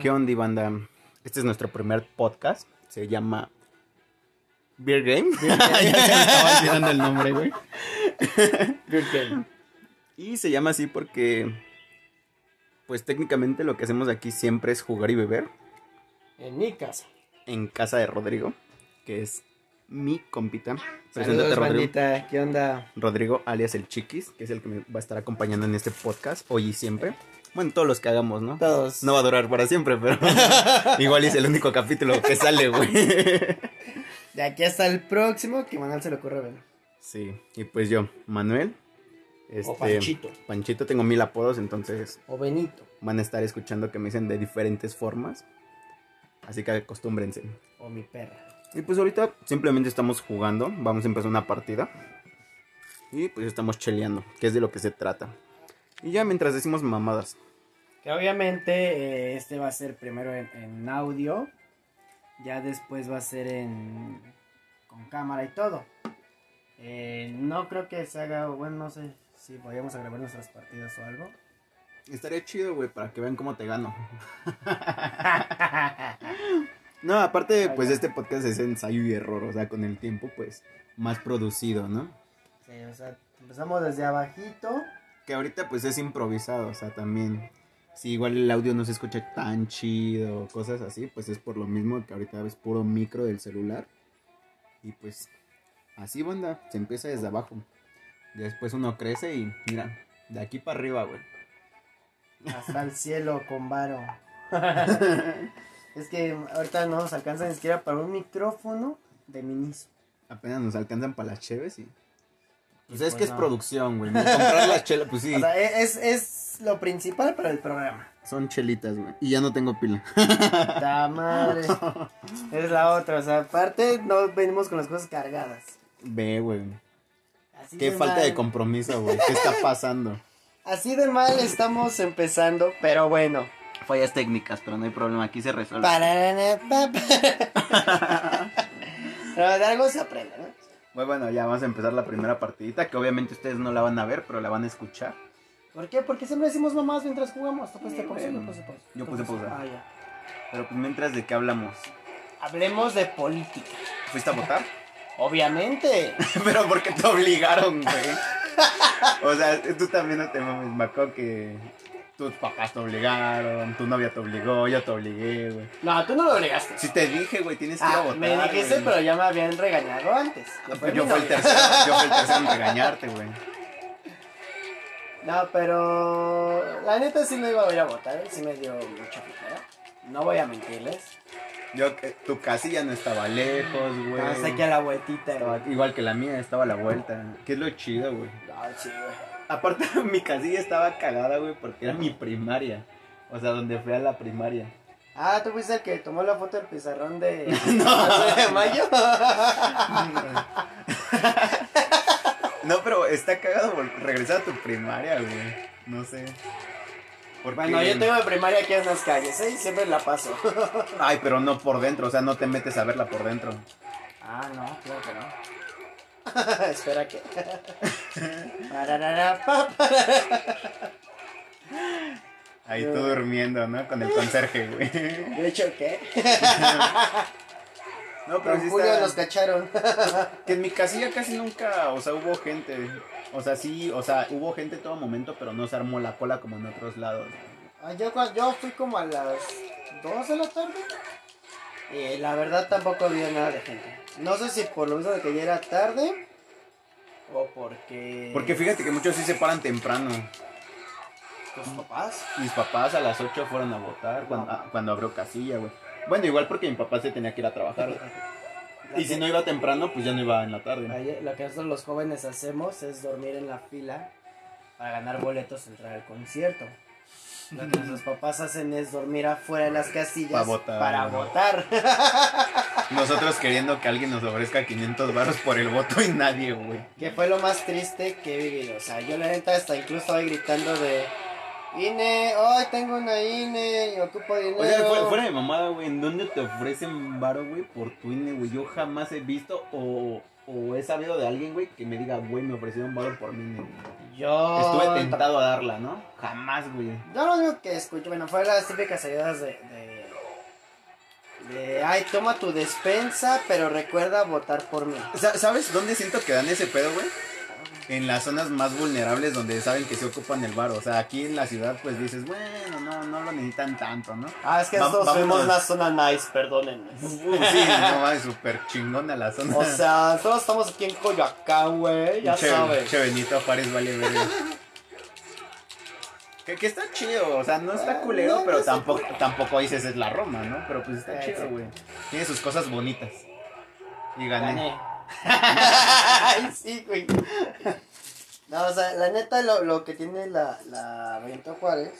¿Qué onda, banda? Este es nuestro primer podcast. Se llama Beer Game. ya se me estaba olvidando el nombre, güey. Good game. Y se llama así porque, pues técnicamente lo que hacemos aquí siempre es jugar y beber En mi casa. en casa de Rodrigo, que es mi compita. Preséntate, Saludos, Rodrigo. bandita. ¿Qué onda? Rodrigo, alias el Chiquis, que es el que me va a estar acompañando en este podcast hoy y siempre. Bueno, todos los que hagamos, ¿no? Todos. No va a durar para siempre, pero igual es el único capítulo que sale, güey. De aquí hasta el próximo, que Manuel se le ocurre ver. Sí, y pues yo, Manuel. Este, O Panchito. Panchito, tengo mil apodos, entonces O Benito. van a estar escuchando que me dicen de diferentes formas. Así que acostúmbrense. O mi perra. Y pues ahorita simplemente estamos jugando, vamos a empezar una partida. Y pues estamos cheleando, que es de lo que se trata. Y ya mientras decimos mamadas. Que obviamente eh, este va a ser primero en, en audio. Ya después va a ser en. con cámara y todo. Eh, no creo que se haga. Bueno, no sé si a grabar nuestras partidas o algo. Estaría chido, güey, para que vean cómo te gano. No, aparte, pues este podcast es ensayo y error, o sea, con el tiempo, pues, más producido, ¿no? Sí, o sea, empezamos desde abajito. Que ahorita, pues, es improvisado, o sea, también, si igual el audio no se escucha tan chido, cosas así, pues es por lo mismo que ahorita es puro micro del celular. Y pues, así, banda, se empieza desde abajo. Después uno crece y, mira, de aquí para arriba, güey. Hasta el cielo con varo. es que ahorita no nos alcanza ni siquiera para un micrófono de Miniso. Apenas nos alcanzan para las cheves y... Pues Y es pues que es producción, güey. Comprar las chelas, pues sí. O sea, e-, es, es lo principal para el programa. Son chelitas, güey. Y ya no tengo pila. ¡Ta madre! Es la otra, o sea, aparte no venimos con las cosas cargadas. Ve, güey. Así Qué de falta mal. de compromiso, güey. ¿Qué está pasando? Así de mal estamos empezando, pero bueno. Fallas técnicas, pero no hay problema. Aquí se resuelve. Pero de algo se aprende, ¿no? Muy bueno, ya vamos a empezar la primera partidita. Que obviamente ustedes no la van a ver, pero la van a escuchar. ¿Por qué? Porque siempre decimos mamás mientras jugamos. Tú pusiste Sí, pausa, yo puse pausa. Yo puse pausa. Ah, ya. Pero pues mientras de qué hablamos. Hablemos de política. ¿Fuiste a votar? Obviamente. pero porque te obligaron, güey. o sea, tú también no te mames. Me acuerdo que tus papás te obligaron, tu novia te obligó, yo te obligué, güey. No, tú no lo obligaste. Si te dije, güey, tienes que ir a Ah, votar. me dijiste, güey. pero ya me habían regañado antes. Fue Yo fui el tercero, yo fui el tercero en regañarte, güey. No, pero la neta sí me iba a ir a votar, ¿eh? sí me dio mucha flojera. No voy a mentirles. Yo, eh, tu casilla no estaba lejos, güey. Hasta aquí a la vueltita, güey. igual que la mía, estaba a la vuelta. Que es lo chido, güey. No, sí, güey. Aparte, mi casilla estaba cagada, güey, porque era mi primaria. O sea, donde fui a la primaria. Ah, tú fuiste el que tomó la foto del pizarrón de, de mayo. No, pero está cagado vol- regresar a tu primaria, güey. No sé. Porque... bueno, yo tengo de primaria aquí en las calles, ¿eh? Siempre la paso. Ay, pero no por dentro, o sea, no te metes a verla por dentro. Ah, no, claro que no. Espera que. Ahí tú durmiendo, ¿no? Con el conserje, güey. De hecho, ¿qué? No, pero sí Julio está... nos cacharon. Que en mi casilla casi nunca, o sea, hubo gente. O sea, sí, o sea, hubo gente en todo momento, pero no se armó la cola como en otros lados. Ah, Yo, yo fui como a las 2 de la tarde. Y la verdad tampoco había nada de gente. No sé si por lo mismo de que ya era tarde. O porque. Porque fíjate que muchos sí se paran temprano. Tus papás. Mis papás a las 8 fueron a votar cuando, ah, cuando abrió casilla, güey. Bueno, igual porque mi papá se tenía que ir a trabajar. Y si no iba temprano, pues ya no iba en la tarde. Ayer- Lo que nosotros los jóvenes hacemos es dormir en la fila para ganar boletos y entrar al concierto. Lo que nuestros papás hacen es dormir afuera de las casillas Pa' votar. para votar. Nosotros queriendo que alguien nos ofrezca 500 baros por el voto y nadie, güey. que fue lo más triste que he vivido. O sea, yo la neta hasta incluso estaba gritando de INE, hoy tengo una INE y ocupo dinero. O sea, fuera, fuera de mamada, güey, ¿en dónde te ofrecen varo, güey, por tu INE, güey? Yo jamás he visto o, o he sabido de alguien, güey, que me diga, güey, me ofrecieron varo por mí. Yo. Estuve tentado a darla, ¿no? Jamás, güey. Yo lo único que escucho, bueno, fue las típicas ayudas de, de. de, ay, toma tu despensa, pero recuerda votar por mí. Sa- ¿Sabes dónde siento que dan ese pedo, güey? En las zonas más vulnerables donde saben que se ocupan el bar. O sea, aquí en la ciudad, pues dices, bueno, no, no lo necesitan tanto, ¿no? Ah, es que nosotros fuimos una zona nice, perdónenme. Uh, sí, no mames, súper chingona la zona. O sea, nosotros estamos aquí en Coyoacán, güey, ya Che- sabes. che Benito Juárez vale verga. Que, que está chido, o sea, no está Ah, culero, no, pero no tampoco, tampoco dices es la Roma, ¿no? Pero pues está Eh, chido, güey. Tiene sus cosas bonitas. Y gané. Gané. Ay, sí, güey. No, o sea, la neta, lo, lo que tiene la, la Benito Juárez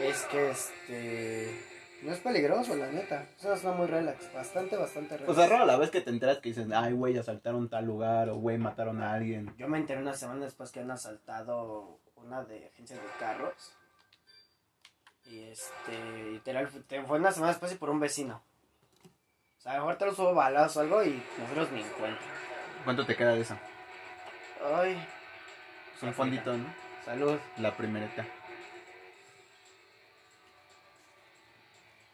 es que este. No es peligroso, la neta. Es una zona muy relax. Bastante, bastante relax. O sea, raro la vez que te enteras que dicen, ay, güey, asaltaron tal lugar, o güey, mataron a alguien. Yo me enteré una semana después que han asaltado una de agencias de carros. Y este, literal, fue- te- fue una semana después y por un vecino. Sea, a lo mejor te los hubo balas o algo y nosotros ni en cuenta. ¿Cuánto te queda de eso? Ay, Es un fondito, ¿no? salud. La primerita.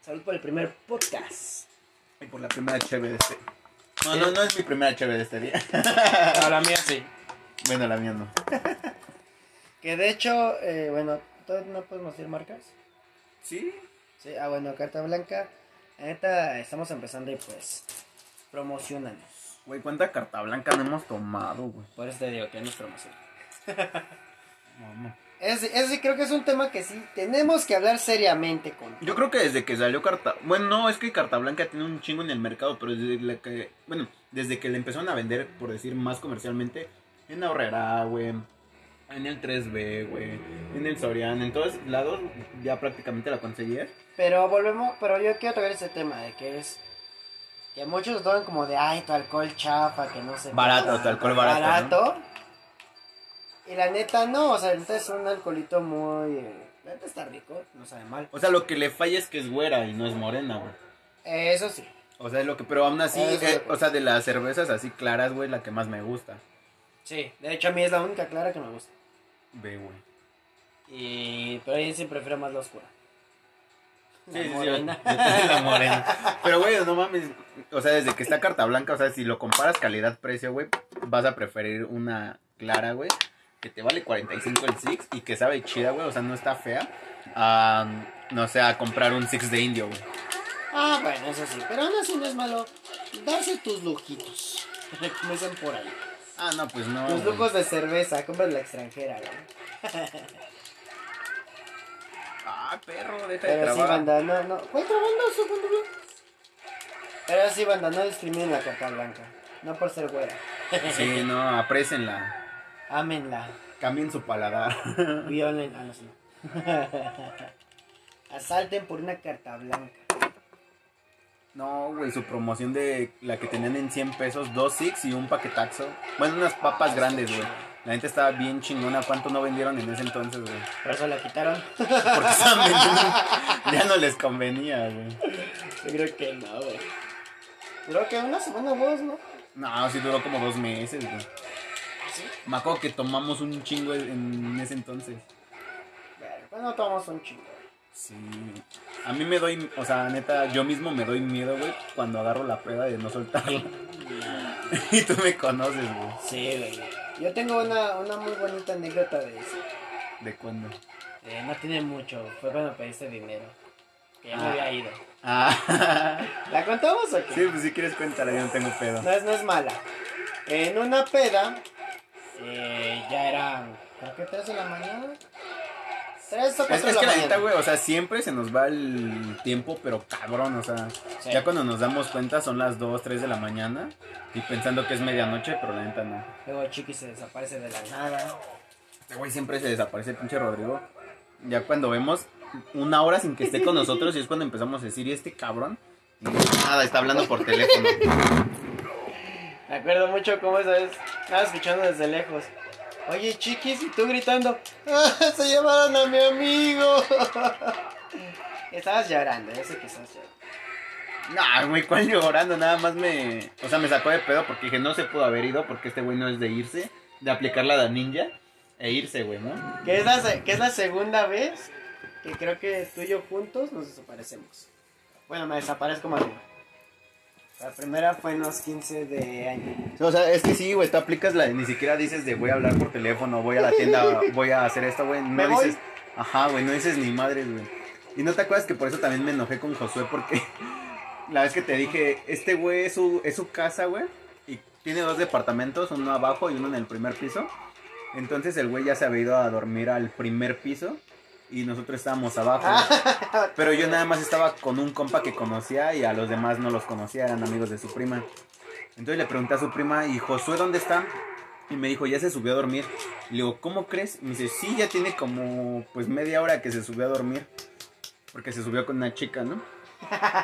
Salud por el primer podcast. Y por la primera cheve de este. No, no, no es mi primera cheve de este día. A la mía sí. bueno, la mía no. Que de hecho, eh, bueno, ¿todavía no podemos decir marcas? Sí. Sí, ah, bueno, Carta Blanca. Neta, estamos empezando y pues, promocionanos. Güey, ¿cuánta carta blanca no hemos tomado, güey? Por eso te digo que nos promocionan. No, no. Ese, ese creo que es un tema que sí tenemos que hablar seriamente con. Yo creo que desde que salió Carta... Bueno, no, es que Carta Blanca tiene un chingo en el mercado, pero desde la que... Bueno, desde que le empezaron a vender, por decir más comercialmente, en Ahorrera, güey, en el 3B, güey, en el Soriana, en todos lados ya prácticamente la conseguías. Pero volvemos, pero yo quiero tocar ese tema de que es que muchos lo toman como de ay tu alcohol chafa, que no sé. Barato, tu alcohol barato, Barato. Y la neta no, o sea, la neta es un alcoholito muy. eh, La neta está rico, no sabe mal. O sea, lo que le falla es que es güera y no es morena, güey. Eh, eso sí. O sea, es lo que... Pero aún así, eh, o sea, de las cervezas así claras, güey, la que más me gusta. Sí, de hecho a mí es la única clara que me gusta. Ve, güey. Y pero yo sí prefiero más la oscura. Sí, La sí, sí, morena. la morena. Pero, güey, no mames. O sea, desde que está carta blanca, o sea, si lo comparas calidad-precio, güey, vas a preferir una clara, güey, que te vale 45 el Six y que sabe chida, güey, o sea, no está fea, a, no sé, a comprar un Six de indio, güey. Ah, bueno, eso sí, pero aún así no es malo darse tus lujitos. Dicen por ahí. Ah, no, pues no. Tus lujos de cerveza, compras la extranjera, güey. Ah, perro, deja de Pero sí, trabajar. banda, no, no. ¿Cuál trabajando segundo bien? Pero sí, banda, no discriminen la carta blanca. No por ser güera. Sí, no, aprécenla. Ámenla. Cambien su paladar. Violen. Ah, no sé. Asalten por una carta blanca. No, güey, su promoción de la que tenían en 100 pesos, dos Six y un paquetaxo. Bueno, unas papas grandes, güey. La gente estaba bien chingona. ¿Cuánto no vendieron en ese entonces, güey? Por eso la quitaron. Porque estaban vendiendo. Ya no les convenía, güey. Yo creo que no, güey. Creo que una semana o dos, ¿no? No, sí duró como dos meses, güey. ¿Sí? Me acuerdo que tomamos un chingo en ese entonces. Bueno, pues no tomamos un chingo. Sí. A mí me doy, o sea, neta, yo mismo me doy miedo, güey, cuando agarro la peda de no soltarla. y tú me conoces, güey. Sí, güey. Yo tengo una, una muy bonita anécdota de eso. ¿De cuándo? Eh, no tiene mucho. Fue cuando pediste dinero. Que ya me Ah. había ido. Ah. ¿La contamos o qué? sí, pues si quieres cuéntala, yo no tengo pedo. No es, no es mala. En una peda, eh, ya eran, creo que 3 de la mañana. 3 o Es, 4 es de la que la neta, güey, o sea, siempre se nos va el tiempo, pero cabrón, o sea, Sí. ya cuando nos damos cuenta son las 2, 3 de la mañana y pensando que es medianoche, pero la neta no. Luego Chiqui se desaparece de la nada. Este güey siempre se desaparece el pinche Rodrigo. Ya cuando vemos una hora sin que esté con nosotros y es cuando empezamos a decir, ¿y este cabrón? Y nada, está hablando por teléfono. Me acuerdo mucho cómo esa vez estaba escuchando desde lejos. Oye, chiquis, y tú gritando, "Ah, se llevaron a mi amigo. estabas llorando, yo sé que estabas llorando. Nah, güey, ¿cuál llorando? Nada más me. O sea, me sacó de pedo porque dije, no se pudo haber ido porque este güey no es de irse, de aplicar la de ninja e irse, güey, ¿no? Que es, la, que es la segunda vez que creo que tú y yo juntos nos desaparecemos. Bueno, me desaparezco más bien. La primera fue en los 15 de año. O sea, es que sí, güey, tú aplicas la ni siquiera dices de voy a hablar por teléfono, voy a la tienda, voy a hacer esto, güey. No Me voy. dices, ajá, güey, no dices ni madres, güey. Y no te acuerdas que por eso también me enojé con Josué porque la vez que te dije, este güey es su, es su casa, güey, y tiene dos departamentos, uno abajo y uno en el primer piso. Entonces el güey ya se había ido a dormir al primer piso y nosotros estábamos abajo. Pero yo nada más estaba con un compa que conocía y a los demás no los conocía, eran amigos de su prima. Entonces le pregunté a su prima, ¿y Josué dónde está? Y me dijo, ya se subió a dormir. Le digo, ¿cómo crees? Y me dice, sí, ya tiene como pues media hora que se subió a dormir. Porque se subió con una chica, ¿no?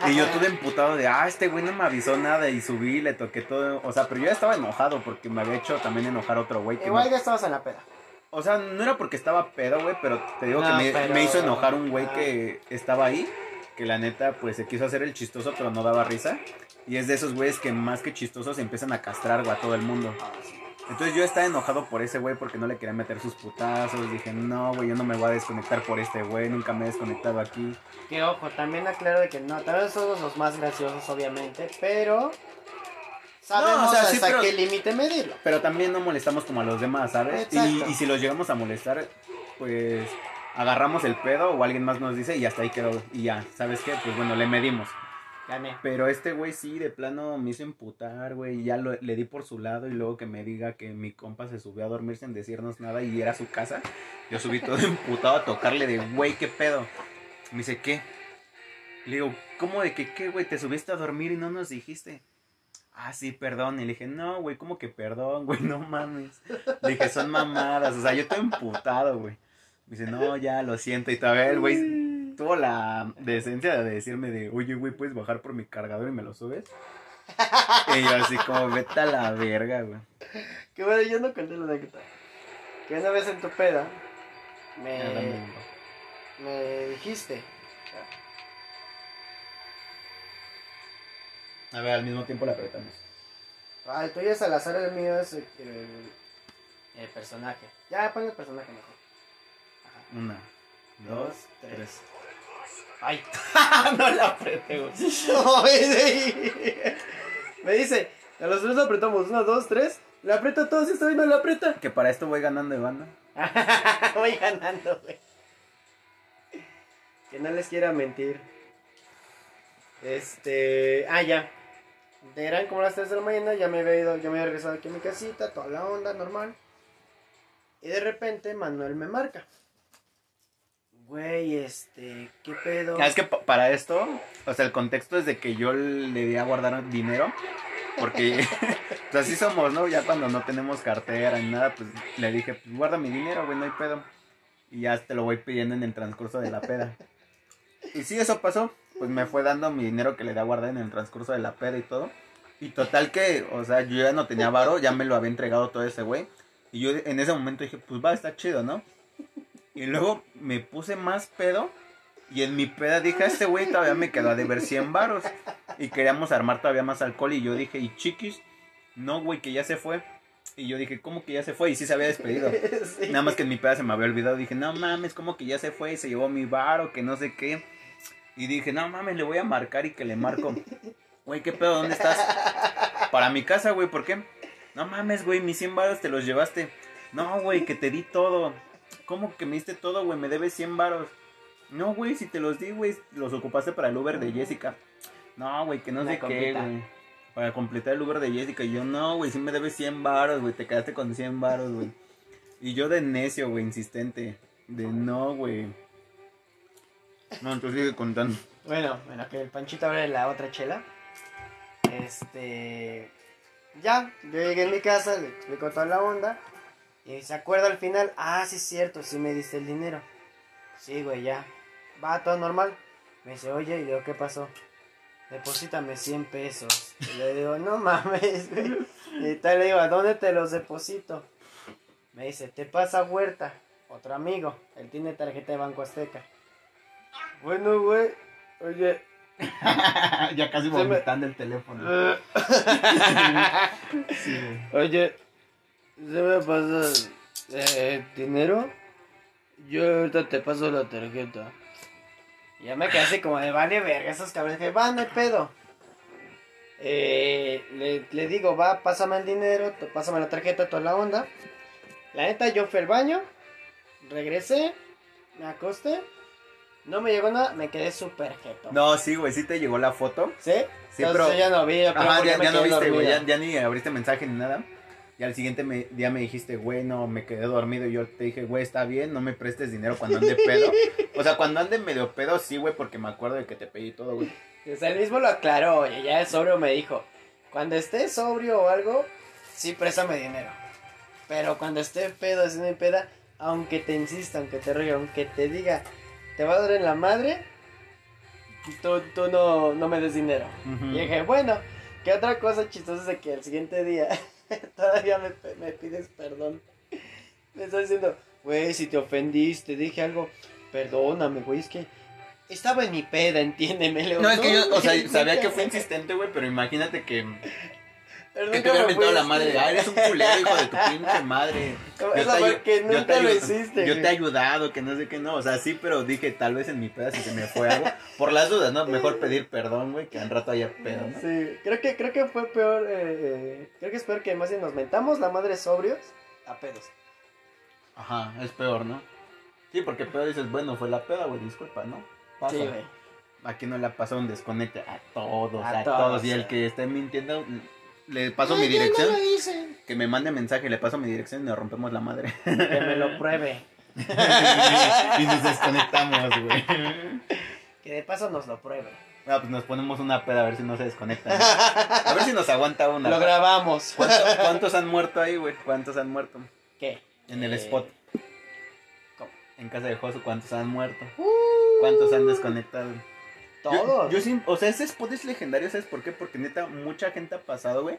Y yo todo emputado de, ah, este güey no me avisó nada y subí, le toqué todo. O sea, pero yo ya estaba enojado porque me había hecho también enojar a otro güey. que Igual ya estabas en la peda. O sea, no era porque estaba pedo, güey, pero te digo No, que me, pero- me hizo enojar un güey Ah. que estaba ahí. Que la neta, pues se quiso hacer el chistoso, pero no daba risa. Y es de esos güeyes que más que chistosos empiezan a castrar, güey, a todo el mundo. Entonces yo estaba enojado por ese güey porque no le quería meter sus putazos. Dije, no, güey, yo no me voy a desconectar por este güey. Nunca me he desconectado aquí. Que ojo, también aclaro de que no, tal vez somos los más graciosos, obviamente, pero sabemos No, o sea, sí, hasta pero- qué límite medirlo. Pero también no molestamos como a los demás, ¿sabes? Y, si los llegamos a molestar, pues agarramos el pedo o alguien más nos dice y hasta ahí quedó. Y ya, ¿sabes qué? Pues bueno, le medimos. Gané. Pero este güey sí, de plano me hizo emputar, güey. y Ya lo- le di por su lado y luego que me diga que mi compa se subió a dormir sin decirnos nada y era su casa. Yo subí todo emputado a tocarle de, güey, ¿qué pedo? Me dice, ¿qué? Le digo, ¿cómo de que qué, güey? Te subiste a dormir y no nos dijiste. Ah, sí, perdón. Y le dije, no, güey, ¿cómo que perdón, güey? No mames. Le dije, son mamadas. O sea, yo estoy emputado, güey. Me dice, no, ya, lo siento. Y todavía el güey tuvo la decencia de decirme de, oye, güey, ¿puedes bajar por mi cargador y me lo subes? y yo así como, vete a la verga, güey. Que bueno, yo no conté la anécdota. Que una vez en tu peda me dijiste. A ver, al mismo tiempo la apretamos. Ah, el tuyo es Salazar, el mío es el, el personaje. Ya, pon el personaje mejor. Ajá. Una, dos, Dos, tres. tres. Ay. no la apreté, güey. No, ese- me dice, a los tres lo apretamos. Uno, dos, tres. Le aprieta a todos y esta vez no le aprieta. Que para esto voy ganando de banda. Voy ganando, güey. Que no les quiera mentir. Este. Ah, ya. Eran como las 3 de la mañana, ya me había ido, ya me había regresado aquí a mi casita, toda la onda, normal. Y de repente Manuel me marca. Güey, este, ¿qué pedo? Es que pa- para esto, o sea, el contexto es de que yo le di a guardar dinero. Porque, pues así somos, ¿no? Ya cuando no tenemos cartera ni nada, pues le dije, pues guarda mi dinero, güey, no hay pedo. Y ya te lo voy pidiendo en el transcurso de la peda. Y sí, eso pasó. Pues me fue dando mi dinero que le di a guardar en el transcurso de la peda y todo. Y total que, o sea, yo ya no tenía varo, ya me lo había entregado todo ese güey. Y yo en ese momento dije, pues va, está chido, ¿no? Y luego me puse más pedo. Y en mi peda dije, este güey todavía me quedó a deber 100 varos. Y queríamos armar todavía más alcohol. Y yo dije, ¿y chiquis? No, güey, que ya se fue. Y yo dije, ¿cómo que ya se fue? Y sí se había despedido. Sí. Nada más que en mi peda se me había olvidado. Dije, no mames, como que ya se fue y se llevó mi varo, que no sé qué. Y dije, no mames, le voy a marcar y que le marco. Güey, ¿qué pedo? ¿Dónde estás? Para mi casa, güey, ¿por qué? No mames, güey, mis 100 varos te los llevaste. No, güey, que te di todo. ¿Cómo que me diste todo, güey? Me debes 100 varos. No, güey, si te los di, güey, los ocupaste para el Uber de Jessica. No, güey, que no Una sé qué, güey. Para completar el Uber de Jessica. Y yo, no, güey, sí me debes 100 varos, güey. Te quedaste con 100 varos, güey. Y yo de necio, güey, insistente. De no, güey. No, entonces sigue contando. Bueno, bueno, que el Panchito abre la otra chela. Este. Ya, yo llegué en mi casa, le explico toda la onda. Y se acuerda al final, ah, sí es cierto, sí me diste el dinero. Sí, güey, ya. Va, todo normal. Me dice, oye, y le digo, ¿qué pasó? Deposítame 100 pesos. Y le digo, no mames, güey. Y tal le digo, ¿a dónde te los deposito? Me dice, te pasa Huerta, otro amigo. Él tiene tarjeta de Banco Azteca. Bueno, güey, oye, ya casi Se me- vomitando el teléfono. Sí, güey. Oye, ¿se me pasa eh, dinero? Yo ahorita te paso la tarjeta. Ya me quedé así como de vale verga, esos cabrones que van, no hay pedo. Eh, le, le digo, va, pásame el dinero, pásame la tarjeta, toda la onda. La neta, yo fui al baño, regresé, me acosté, no me llegó nada, me quedé súper jeto. No, sí, güey, sí te llegó la foto. ¿Sí? Sí, Entonces pero- ya no vi, yo creo Ajá, porque ya, no viste, güey, ya, ya ni abriste mensaje ni nada. Y al siguiente me- día me dijiste, güey, no, me quedé dormido. Y yo te dije, güey, está bien, no me prestes dinero cuando ande pedo. O sea, cuando ande medio pedo, sí, güey, porque me acuerdo de que te pedí todo, güey. O sea, él mismo lo aclaró, oye, ya es sobrio me dijo, cuando estés sobrio o algo, sí préstame dinero. Pero cuando esté pedo, haciendo mi peda, aunque te insista, aunque te ruegue, aunque te diga, te va a dar en la madre, tú, tú no, no me des dinero. Y dije, bueno, ¿qué otra cosa chistosa es de que el siguiente día todavía me, me pides perdón? Me estás diciendo, güey, si te ofendiste, dije algo, perdóname, güey, es que estaba en mi peda, entiéndeme. Le digo, No, es que yo, o sea, sabía que fue insistente, güey, pero imagínate que, pero que nunca te hubiera me mentado la madre. Ah, eres un culero, hijo de tu pinche madre. Yo te fue ayu- que yo nunca te lo hiciste. Yo te he ayudado, que no sé qué, no. O sea, sí, pero dije, tal vez en mi peda si se me fue algo. Por las dudas, ¿no? Mejor pedir perdón, güey, que al rato haya pedo, ¿no? Sí, creo que, creo que fue peor, eh, eh, creo que es peor que más bien nos mentamos la madre sobrios a pedos. Ajá, es peor, ¿no? Sí, porque peor dices, bueno, fue la peda, güey, disculpa, ¿no? Pasa. Sí, güey. Aquí no le pasó un desconecte a todos, A a, todos, todos. Y el que esté mintiendo, le paso mi Ay, dirección. no lo hice. Que me mande mensaje, le paso mi dirección y nos rompemos la madre. Que me lo pruebe. y nos desconectamos, güey. Que de paso nos lo pruebe. Ah, pues nos ponemos una peda a ver si no se desconecta. ¿no? A ver si nos aguanta una. Lo grabamos. ¿Cuánto- ¿Cuántos han muerto ahí, güey? ¿Cuántos han muerto? ¿Qué? En el Eh, spot. ¿cómo? En casa de Josu, ¿cuántos han muerto? Uh, ¿Cuántos han desconectado? Yo- Todos. Yo, sí, o sea, ese spot es legendario, ¿sabes por qué? Porque neta, mucha gente ha pasado, güey.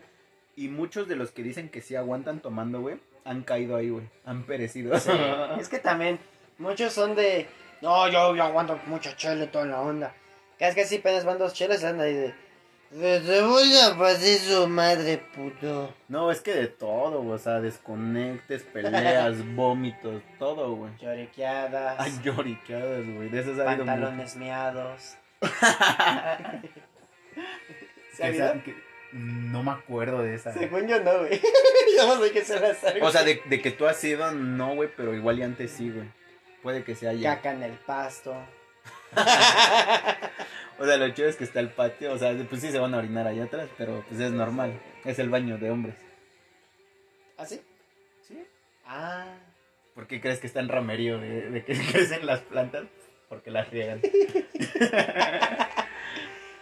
Y muchos de los que dicen que sí aguantan tomando, güey, han caído ahí, güey. Han perecido. Sí, Es que también muchos son de. No, yo, yo aguanto mucha chela y toda la onda. Que es que si apenas van dos chelas y andan ahí de. "De- Te voy a pasar su madre, puto. No, es que de todo, güey. O sea, desconectes, peleas, vómitos, todo, güey. Lloriqueadas. Ay, lloriqueadas, güey. De esas pantalones miados. No me acuerdo de esa. Según yo no, güey. yo no sé qué se las. O sea, de, de que tú has sido, no, güey, pero igual y antes sí, güey. Puede que sea ya. Caca en el pasto. O sea, lo chido es que está el patio. O sea, pues sí se van a orinar allá atrás, pero pues es normal. Es el baño de hombres. ¿Así? ¿Sí? Ah. ¿Por qué crees que está en ramerío de, de que crecen las plantas? Porque las riegan.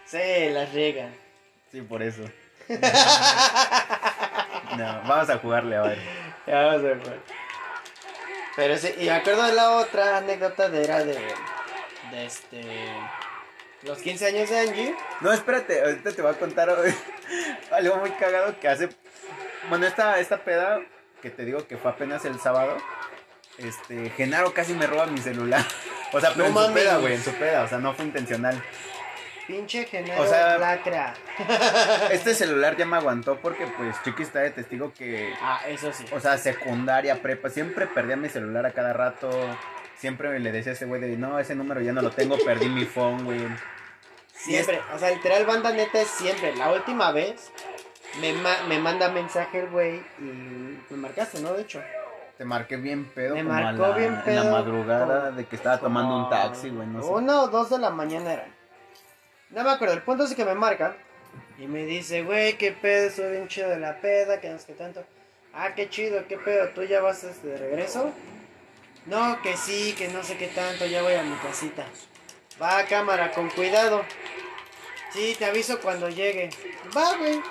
Sí, las riegan. Sí, por eso. No, vamos a jugarle a ver. Ya vamos a ver. Pero sí, y me acuerdo de la otra anécdota de era de. De este. Los 15 años de Angie. No, espérate, ahorita te voy a contar algo muy cagado que hace. Bueno, esta, esta peda que te digo que fue apenas el sábado. Este, Genaro casi me roba mi celular. O sea, pero No en su peda, güey, en su peda, o sea, no fue intencional. Pinche Genaro O sea- lacra. Este celular ya me aguantó porque, pues, Chiqui está de testigo que, Ah, eso sí. o sea, secundaria, prepa, siempre perdía mi celular a cada rato. Siempre le decía a ese güey de, no, ese número ya no lo tengo, perdí mi phone, güey. Siempre. O sea, literal, banda neta es siempre. La última vez me, ma- me manda mensaje el güey y me marcaste, ¿no? De hecho. Te marqué bien pedo, Me como a marcó la- bien en la pedo, madrugada como- de que estaba tomando un taxi, güey, no sé. Una o dos de la mañana eran. No me acuerdo, el punto es que me marca y me dice, güey, qué pedo, estoy bien chido de la peda, que no sé qué tanto. Ah, qué chido, qué pedo, ¿tú ya vas de regreso? No, que sí, que no sé qué tanto, ya voy a mi casita. Va, cámara, con cuidado. Sí, te aviso cuando llegue. Va, güey.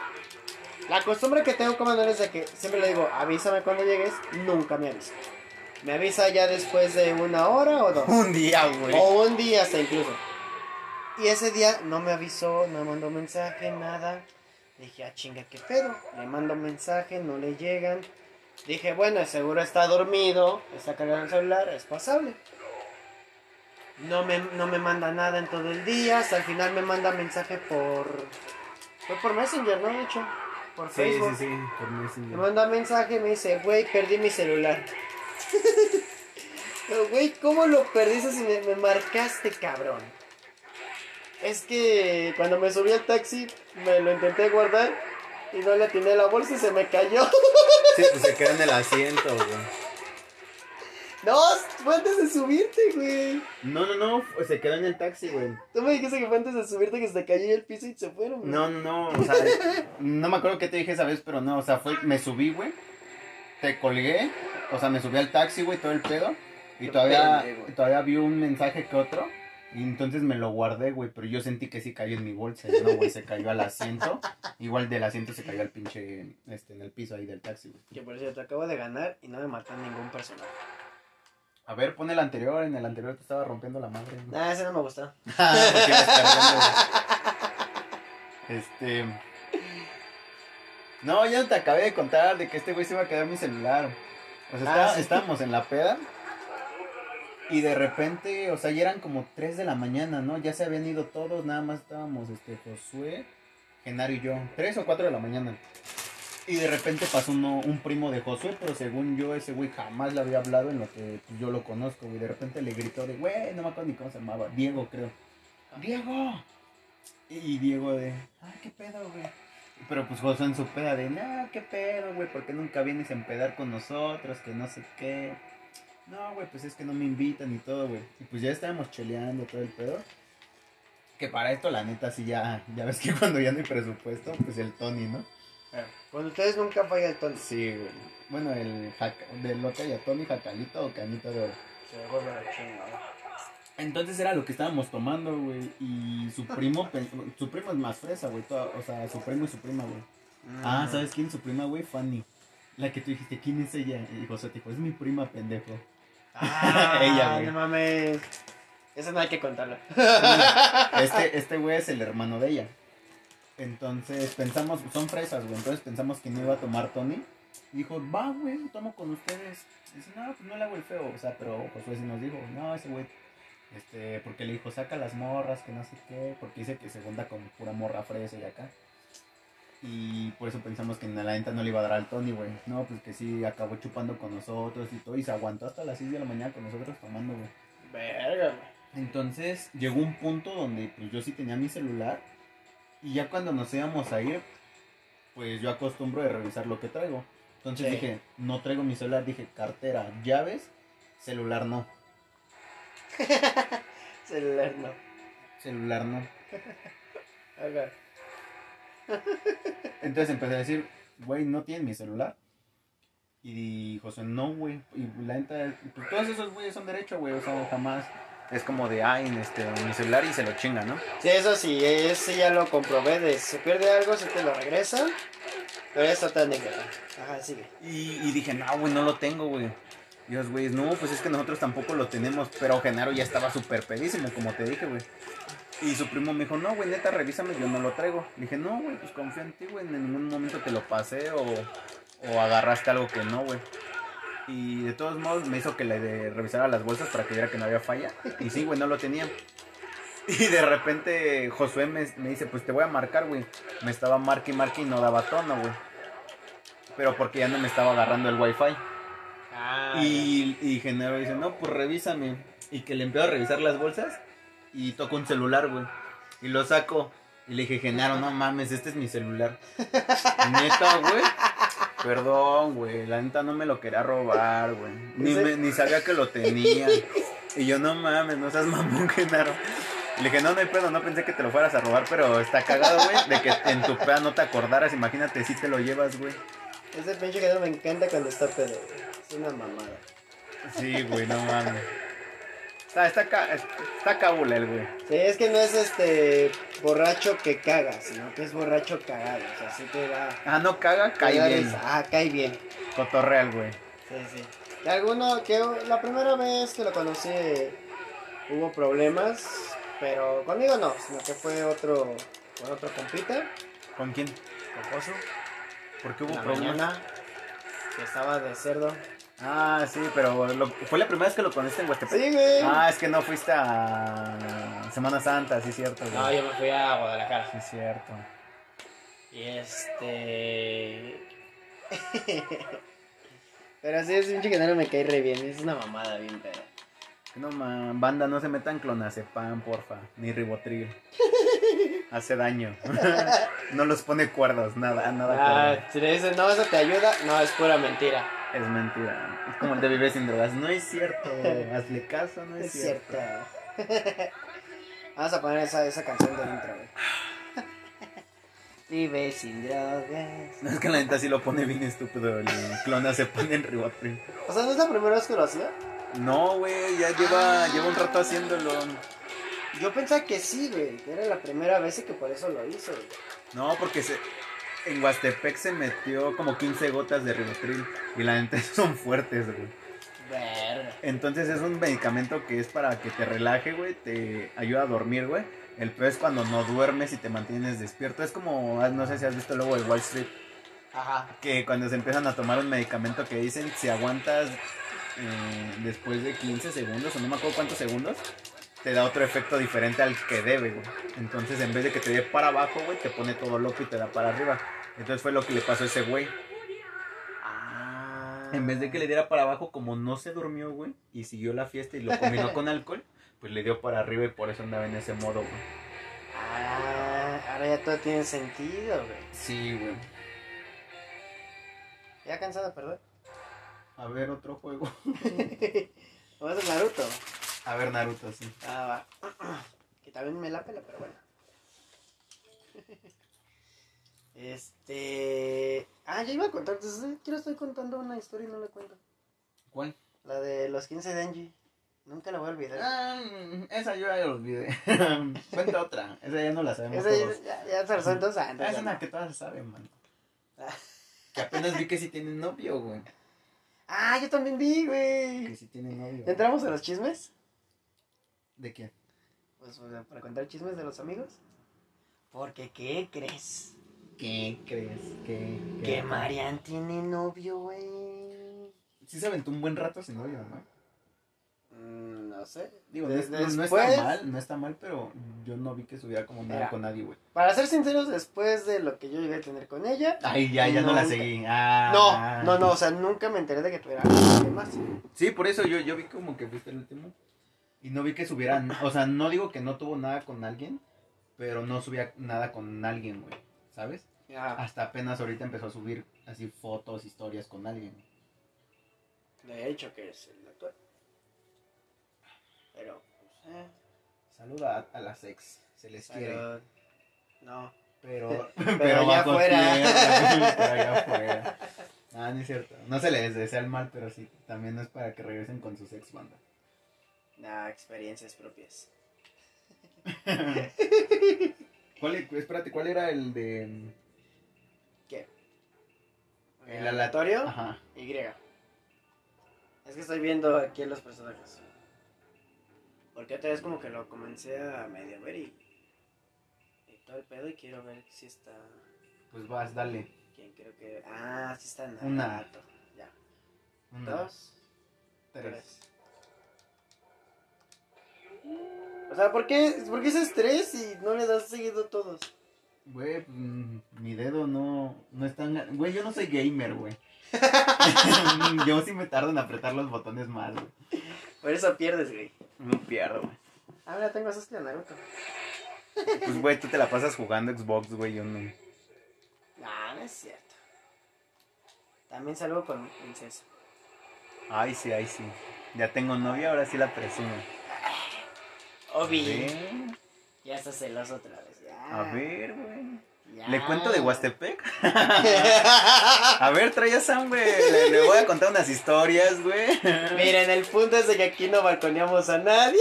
La costumbre que tengo como es de que siempre le digo, avísame cuando llegues, nunca me avisa. Me avisa ya después de una hora o dos. Un día, güey. O un día hasta incluso. Y ese día no me avisó, no me mandó mensaje, nada. Dije, ah, chinga, qué pedo. Le mando mensaje, no le llegan. Dije, bueno, seguro está dormido, está cargando el celular, es pasable. No me, no me manda nada en todo el día. Hasta el final me manda mensaje por. Fue por Messenger, ¿no? De hecho, por Sí, Facebook. sí, sí, por Messenger. Me manda mensaje y me dice, güey, perdí mi celular. Pero, güey, ¿cómo lo perdiste si me, me marcaste, cabrón? Es que cuando me subí al taxi, me lo intenté guardar y no le atiné la bolsa y se me cayó. Sí, pues se queda en el asiento, güey. No, fue antes de subirte, güey. No, no, no, se quedó en el taxi, güey. Tú me dijiste que fue antes de subirte que se te cayó el piso y se fueron, güey. No, no, no, o sea, no me acuerdo qué te dije esa vez, pero no, o sea, fue, me subí, güey, te colgué, o sea, me subí al taxi, güey, todo el pedo, y Qué todavía, pendejo. todavía vi un mensaje que otro, y entonces me lo guardé, güey, pero yo sentí que sí cayó en mi bolsa, y no, güey, se cayó al asiento, igual del asiento se cayó al pinche, este, en el piso ahí del taxi, güey. Que por cierto, acabo de ganar y no me mató ningún personaje. A ver, pon el anterior, en el anterior te estaba rompiendo la madre. güey. Nah, ese no me gustó. Güey. Este. No, ya no te acabé de contar de que este güey se iba a quedar mi celular. O sea, Ah, sí. estábamos en la peda. Y de repente, o sea, ya eran como 3 de la mañana, ¿no? Ya se habían ido todos, nada más estábamos, este, Josué, Genaro y yo. 3 o 4 de la mañana. Y de repente pasó uno, un primo de Josué, pero según yo, ese güey jamás le había hablado en lo que yo lo conozco, güey. De repente le gritó de, güey, no me acuerdo ni cómo se llamaba, Diego, creo. ¡Diego! Y Diego de, ah, qué pedo, güey. Pero pues Josué en su peda de, no, qué pedo, güey, ¿por qué nunca vienes a empedar con nosotros? Que no sé qué. No, güey, pues es que no me invitan y todo, güey. Y pues ya estábamos cheleando todo el pedo. Que para esto, la neta, sí ya, ya ves que cuando ya no hay presupuesto, pues el Tony, ¿no? Con ustedes nunca falla el tono. Sí, güey. Bueno, el jaca, del loca y a Tony Jacalito o Canito de Oro. Se vuelve la chingada. Entonces era lo que estábamos tomando, güey. Y su primo, su primo es más fresa, güey. toda- O sea, su primo y su prima, güey. Ah, ¿sabes quién es su prima, güey? Fanny. La que tú dijiste, ¿quién es ella? Y José te dijo, es mi prima, pendejo. Ah, Ella, güey. No mames. Eso no hay que contarlo. Este, este güey es el hermano de ella. Entonces pensamos, son fresas, güey. Entonces pensamos que no iba a tomar Tony. Y dijo, va, güey, tomo con ustedes. Dice, no, pues no le hago el feo. O sea, pero Josué sí nos dijo, no, ese güey. Este, porque le dijo, saca las morras, que no sé qué. Porque dice que se junta con pura morra fresa y acá. Y por eso pensamos que en la venta no le iba a dar al Tony, güey. No, pues que sí, acabó chupando con nosotros y todo. Y se aguantó hasta las 6 de la mañana con nosotros tomando, güey. Verga, güey. Entonces llegó un punto donde pues yo sí tenía mi celular y ya cuando nos íbamos a ir, pues yo acostumbro de revisar lo que traigo. Entonces Sí. dije, no traigo mi celular, dije cartera, llaves, celular no, Celular no. celular no. Entonces empecé a decir, güey, no tienen mi celular. Y José, no, güey. Y la neta, pues todos esos güeyes son derecho, güey, o sea, jamás. Es como de, ay, en este, mi celular y se lo chinga, ¿no? Sí, eso sí, ese ya lo comprobé. De si se pierde algo, se te lo regresa. Pero es otra anécdota. Ajá, sigue. Y, y dije, no, güey, no lo tengo, güey. Y los güeyes, no, pues es que nosotros tampoco lo tenemos. Pero Genaro ya estaba súper pedísimo, como te dije, güey. Y su primo me dijo, no, güey, neta, revísame, yo no lo traigo. Le dije, no, güey, pues confío en ti, güey. En ningún momento te lo pasé o, o agarraste algo que no, güey. Y de todos modos me hizo que le revisara las bolsas para que viera que no había falla. Y sí, güey, no lo tenía. Y de repente Josué me, me dice, pues te voy a marcar, güey. Me estaba marque y marque y no daba tono, güey. Pero porque ya no me estaba agarrando el wifi. Ah, Y, y Genaro dice, no, pues revísame. Y que le empiezo a revisar las bolsas y toco un celular, güey. Y lo saco. Y le dije, Genaro, no mames, este es mi celular. Neta, güey. Perdón, güey. La neta no me lo quería robar, güey. Ni, me- ni sabía que lo tenía. Y yo, no mames, no seas mamón, Genaro. Le dije, no, no hay pedo, no pensé que te lo fueras a robar, pero está cagado, güey, de que en tu peda no te acordaras. Imagínate si te lo llevas, güey. Ese pinche que me encanta cuando está pedo. güey. Es una mamada. Sí, güey, no mames. Está, está, está cabula el güey. Sí, es que no es este borracho que caga, sino que es borracho cagado. O sea, sí te da. Ah, no caga, cae bien. Ah, cae bien. Cotorreal, güey. Sí, sí. Y alguno que la primera vez que lo conocí hubo problemas, pero conmigo no, sino que fue otro con otro compita, ¿Con quién? con Josu, ¿Por qué hubo problemas? mañana, que estaba de cerdo. Ah, sí, pero lo- fue la primera vez que lo conociste en Huastepec. Sí, güey. Ah, es que no fuiste a Semana Santa, sí es cierto. güey. No, yo me fui a Guadalajara. Sí es cierto. Y este. Pero sí, es un chiquenero me cae re bien. Es una mamada bien pedo. No, ma, banda, no se metan clonazepam, porfa, ni ribotril. Hace daño. no los pone cuerdos, nada, nada Ah, cuerdo. si le dicen, no, eso te ayuda. No, es pura mentira. Es mentira. Es como el de Vive sin drogas. No es cierto. Hazle caso, no es, cierto. Vamos a poner esa, esa canción de intro, güey. Vive sin drogas. No es que la neta sí lo pone bien estúpido. El clonazepam en ribotril. O sea, ¿no es la primera vez que lo hacía? No, güey, ya lleva, lleva un rato haciéndolo. Yo pensaba que sí, güey. Que era la primera vez y que por eso lo hizo, güey. No, porque se, en Huastepec se metió como 15 gotas de ribotril. Y la neta son fuertes, güey. Verga. Entonces es un medicamento que es para que te relaje, güey, te ayuda a dormir, güey. El peor es cuando no duermes y te mantienes despierto. Es como, ah, no sé si has visto luego de Wall Street, Ajá. que cuando se empiezan a tomar un medicamento que dicen si aguantas eh, después de 15 segundos, o no me acuerdo cuántos segundos, te da otro efecto diferente al que debe, güey. Entonces en vez de que te dé para abajo, güey, te pone todo loco y te da para arriba. Entonces fue lo que le pasó a ese güey. Ah. En vez de que le diera para abajo, como no se durmió, güey, y siguió la fiesta y lo combinó con alcohol, pues le dio para arriba y por eso andaba en ese modo, güey. Ah, ahora ya todo tiene sentido, güey. Sí, güey. Ya cansado de perder. A ver, otro juego. Vamos a Naruto. A ver, Naruto, sí. Ah, va. Que también me la pela, pero bueno. Este. Ah, ya iba a contar. Entonces, quiero estoy contando una historia y no la cuento. ¿Cuál? La de los 15 de Angie. Nunca la voy a olvidar. Ah, esa yo ya la olvidé. Cuenta otra. Esa ya no la sabemos Esa todos. ya, ya, se son dos años. Ah, es una no. que todas saben, man. Ah. Que apenas vi que sí tiene novio, güey. Ah, yo también vi, Que güey. sí tiene novio. ¿Ya ¿Entramos a los chismes? ¿De quién? Pues o sea, para contar chismes de los amigos. Porque, ¿qué crees? ¿Qué crees? ¿Qué? Que Marian tiene novio, güey. Sí se aventó un buen rato sin novio, ¿no? Mm, no sé. Digo, no, De- es- no- después- está mal, no está mal, pero yo no vi que subiera como nada con nadie, güey. Para ser sinceros, después de lo que yo llegué a tener con ella. Ay, ya, ya no, la seguí. Ah. No, no, no, o sea, nunca me enteré de que tuviera alguien más. Sí, por eso yo, yo vi como que fuiste el último. Y no vi que subieran. O sea, no digo que no tuvo nada con alguien, pero no subía nada con alguien, güey. ¿Sabes? Hasta apenas ahorita empezó a subir así fotos, historias con alguien. de hecho que es el actual. Pero, pues, eh, Saluda a, a las ex, se les quiere. No. Pero, Pero allá bajo afuera. tierra, pero allá afuera. Ah, no es cierto. No se les desea el mal, pero sí. También no es para que regresen con sus ex banda. Nah, experiencias propias. ¿Cuál, espérate, ¿cuál era el de. ¿Qué? El aleatorio? Ajá. Y. Es que estoy viendo aquí los personajes. Porque otra vez como que lo comencé a medio ver y. Y todo el pedo y quiero ver si está. Pues vas, dale. ¿Quién creo que.? Ah, sí está Naruto. Una. Ya. Una, Dos. tres. Tres. O sea, ¿por qué, ¿por qué ese estrés y no le das seguido todos? Güey, mm, mi dedo no, no es tan... Güey, yo no soy gamer, güey. yo sí me tardo en apretar los botones más, güey. Por eso pierdes, güey. No pierdo, güey. Ah, mira, tengo esos de Naruto. Pues, güey, tú te la pasas jugando Xbox, güey, yo no. No, no es cierto. También salgo con princesa. Ay, sí, ay, sí. Ya tengo novia, ahora sí la presumo. Obi. Ya estás celoso otra vez. Ya. A ver, güey. Ya. ¿Le cuento de Huastepec? A ver, trae a Sam, güey. Le, le voy a contar unas historias, güey. Miren, el punto es de que aquí no balconeamos a nadie.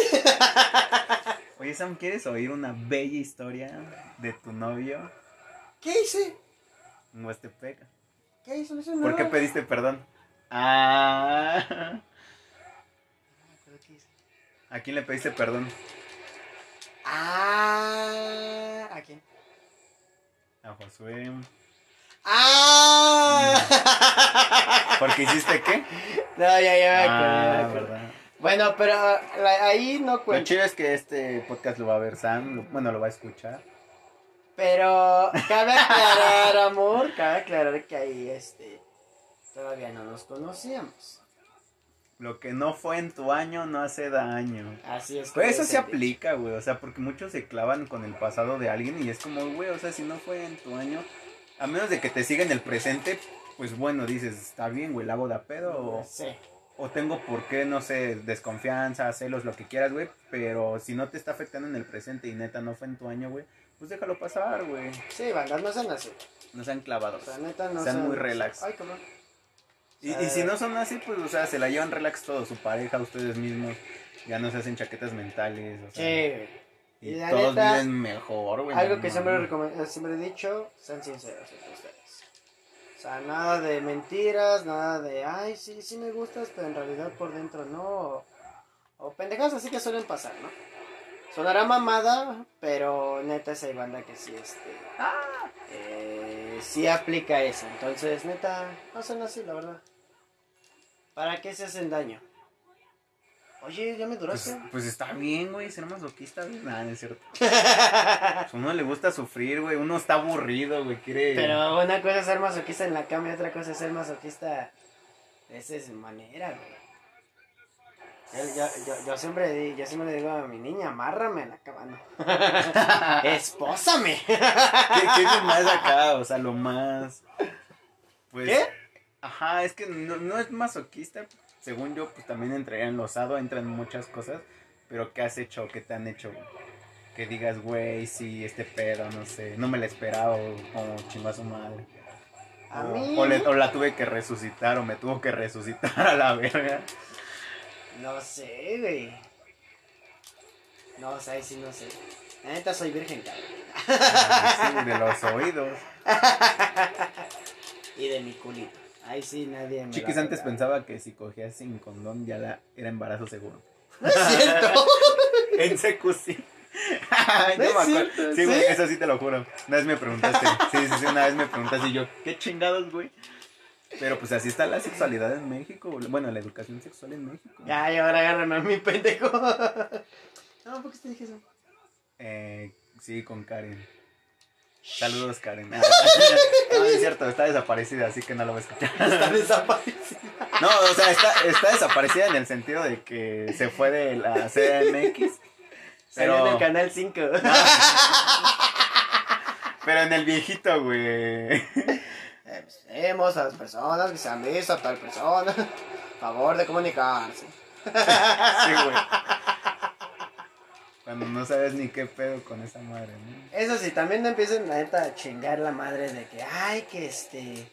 Oye, Sam, ¿quieres oír una bella historia de tu novio ¿Qué hice? en Huastepec? ¿Qué hice? No hice ¿Por qué pediste perdón? Ah, ¿Pero qué hice? ¿A quién le pediste perdón? Ah, ¿a quién? A Josué. ¡Ah! ¿Porque hiciste qué? No, ya, ya me acordé, Ah, me. Bueno, pero la- ahí no Lo cuenta. chido es que este podcast lo va a ver Sam, lo- bueno, lo va a escuchar. Pero cabe aclarar, amor, cabe aclarar que ahí este todavía no nos conocíamos. Lo que no fue en tu año no hace daño. Así es. Pues eso se aplica, güey. O sea, porque muchos se clavan con el pasado de alguien y es como, güey, o sea, si no fue en tu año, a menos de que te siga en el presente, pues bueno, dices, está bien, güey, la hago de pedo o, Sí. o tengo por qué, no sé, desconfianza, celos, lo que quieras, güey. Pero si no te está afectando en el presente y neta no fue en tu año, güey, pues déjalo pasar, güey. Sí, bandas no sean así. No sean clavados. O sea, neta no Sean muy relax. Ay, cabrón. Y, y si no son así, pues, o sea, se la llevan relax todos, su pareja, ustedes mismos. Ya no se hacen chaquetas mentales, o sea. Sí. Y, la todos neta, viven mejor, güey. Algo no que siempre, siempre he dicho, sean sinceros entre ustedes. O sea, nada de mentiras, nada de, ay, sí, sí me gustas, pero en realidad por dentro no. O, o pendejadas así que suelen pasar, ¿no? Sonará mamada, pero neta es hay banda que sí, este... eh, sí aplica eso. Entonces, neta, no son así, la verdad. ¿Para qué se hacen daño? Oye, ya me Pues, duraste. pues está bien, güey, ser masoquista, güey. Nah, no es cierto. Pues a uno le gusta sufrir, güey. Uno está aburrido, güey. Quiere. Pero una cosa es ser masoquista en la cama y otra cosa es ser masoquista de esa manera, güey. Yo, yo, yo, yo siempre, yo siempre le digo a mi niña, amárrame la cama, no. Espósame. ¿Qué, qué es lo más acá? O sea, lo más. Pues. ¿Qué? Ajá, es que no, no es masoquista. Según yo, pues también entraría en lo osado, entran muchas cosas. Pero ¿qué has hecho? ¿Qué te han hecho? Que digas, güey, sí, este pedo, no sé. No me la esperaba, o como chingó a su madre. A o, mí, o le- o la tuve que resucitar, o me tuvo que resucitar a la verga. No sé, güey. No, o sea, ahí sí no sé. La neta soy virgen, cabrón. Sí, de los oídos. Y de mi culito. Ahí sí nadie me Chiquis antes pensaba que si cogías sin condón ya la, era embarazo seguro. No es cierto. En secu sí. Yo No es me acuerdo. cierto, Sí, güey, ¿sí? eso sí te lo juro. Una vez me preguntaste. Sí, sí, sí, una vez me preguntaste y yo, ¿qué chingados, güey? Pero pues así está la sexualidad en México. Bueno, la educación sexual en México. Ya, y ahora agárrame a mi pendejo. No, ¿por qué te dije eso? Eh, sí, con Karen. Saludos, Karen. Ah, no, es cierto, está desaparecida, así que no lo voy a escuchar. Está desaparecido. No, o sea, está, está desaparecida en el sentido de que se fue de la CDMX. Pero- en el canal 5. Pero en el viejito, güey. Hemos a las personas que se han visto a tal persona. Favor de comunicarse. Sí, güey. Cuando no sabes ni qué pedo con esa madre, ¿no? Eso sí, también no empiecen la neta a chingar la madre de que, ay, que este.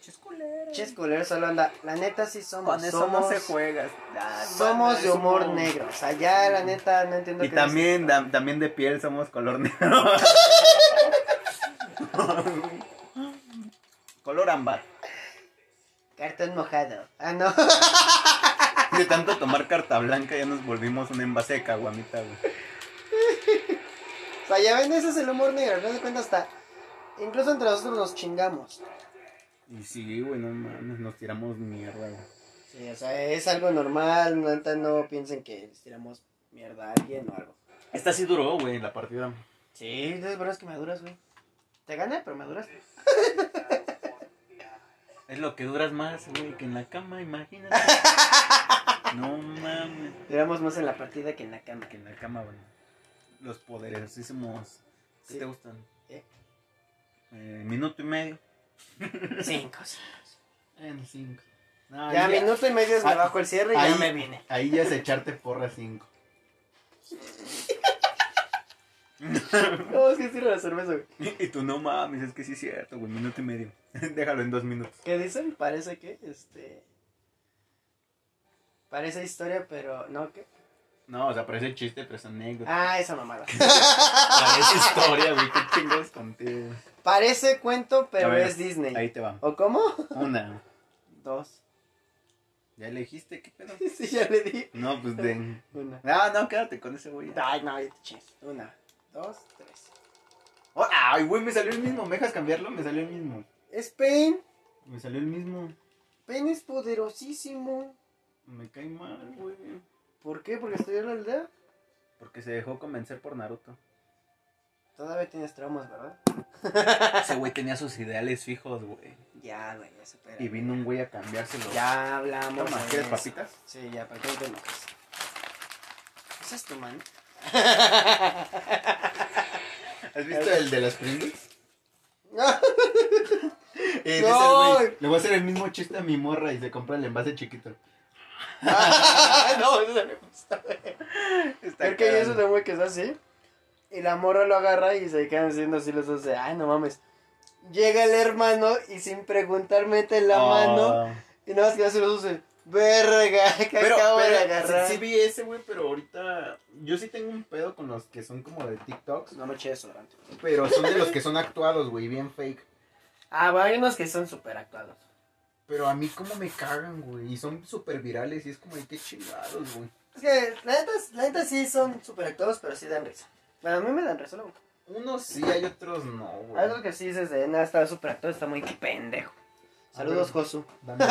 Ches culero solo anda. La neta sí somos. Con eso somos, no se juega. Ay, somos de humor negro. O sea, ya la neta no entiendo Y qué también, da- también de piel somos color negro. color ámbar. Cartón mojado. Ah, no. De tanto tomar carta blanca ya nos volvimos un envase de caguamita, güey. O sea, ya ven, ese es el humor negro. No se cuenta hasta. Incluso entre nosotros nos chingamos. Y sí, güey, no mames, nos tiramos mierda, güey. Sí, o sea, es algo normal. No, no piensen que les tiramos mierda a alguien o algo. Esta sí duró, güey, la partida. Sí, es verdad es que me duras, güey. Te gané, pero me duras. Es lo que duras más, güey, que en la cama, imagínate. no mames. Duramos más en la partida que en la cama. Que en la cama, güey. Los poderosísimos. ¿Qué Sí. te gustan? ¿Eh? Eh, minuto y medio. Cinco, sí. En cinco. No, Ya, minuto y medio me Ah, bajo el cierre y ahí- ya me vine. Ahí ya es echarte porra cinco. No, es que tiro la cerveza, güey. Y tú no mames, es que sí es cierto, güey. Minuto y medio. Déjalo en dos minutos. ¿Qué dicen? Parece que, este... Parece historia, pero... ¿No qué? No, o sea, parece chiste, pero es anécdota. Ah, esa mamada. Parece historia, güey. ¿Qué chingados contigo? Parece cuento, pero ver, es Disney. Ahí te va. ¿O cómo? Una. Dos. ¿Ya elegiste? ¿Qué pedo? Sí, ya le di. No, pues de. Una. No, no, quédate con ese güey. Ay, no, ya te chingas. Una, dos, tres. Oh, ay, güey, me salió el mismo. ¿Me dejas cambiarlo? Me salió el mismo. Spain. Me salió el mismo. pene es poderosísimo. Me cae mal, güey. ¿Por qué? Porque estoy en la aldea. Porque se dejó convencer por Naruto. Todavía tienes traumas, ¿verdad? Ese güey tenía sus ideales fijos, güey. Ya, güey, ya supera. Y vino un güey a cambiárselo. Ya hablamos. Toma, ¿quieres papitas? Sí, ya, ¿para qué no te enojas? ¿Esa es tu mano? ¿Has visto el de las Pringles? No. No. dice el güey, Le voy a hacer el mismo chiste a mi morra y se compra el envase chiquito. no, eso no me gusta, güey. Está Es que eso de un güey que es así. Y la morra lo agarra y se quedan haciendo así los dos de, ay, no mames. Llega el hermano y sin preguntar mete la Ah. mano y nada más que hace los dos de, verga, que Pero, acabo de agarrar. sí, sí vi ese, güey, pero ahorita yo sí tengo un pedo con los que son como de TikToks, No me durante. pero son de los que son actuados, güey, bien fake. Ah, bueno, hay unos que son súper actuados. Pero a mí como me cagan, güey, y son súper virales y es como, de qué chingados, güey. Es que la neta, la neta sí son súper actuados, pero sí dan risa. Bueno, a mí me dan risa luego. Unos sí, hay otros no, güey. Hay otros que sí dices de, nada, está súper actuado, está muy pendejo. Saludos. Josu. Dame.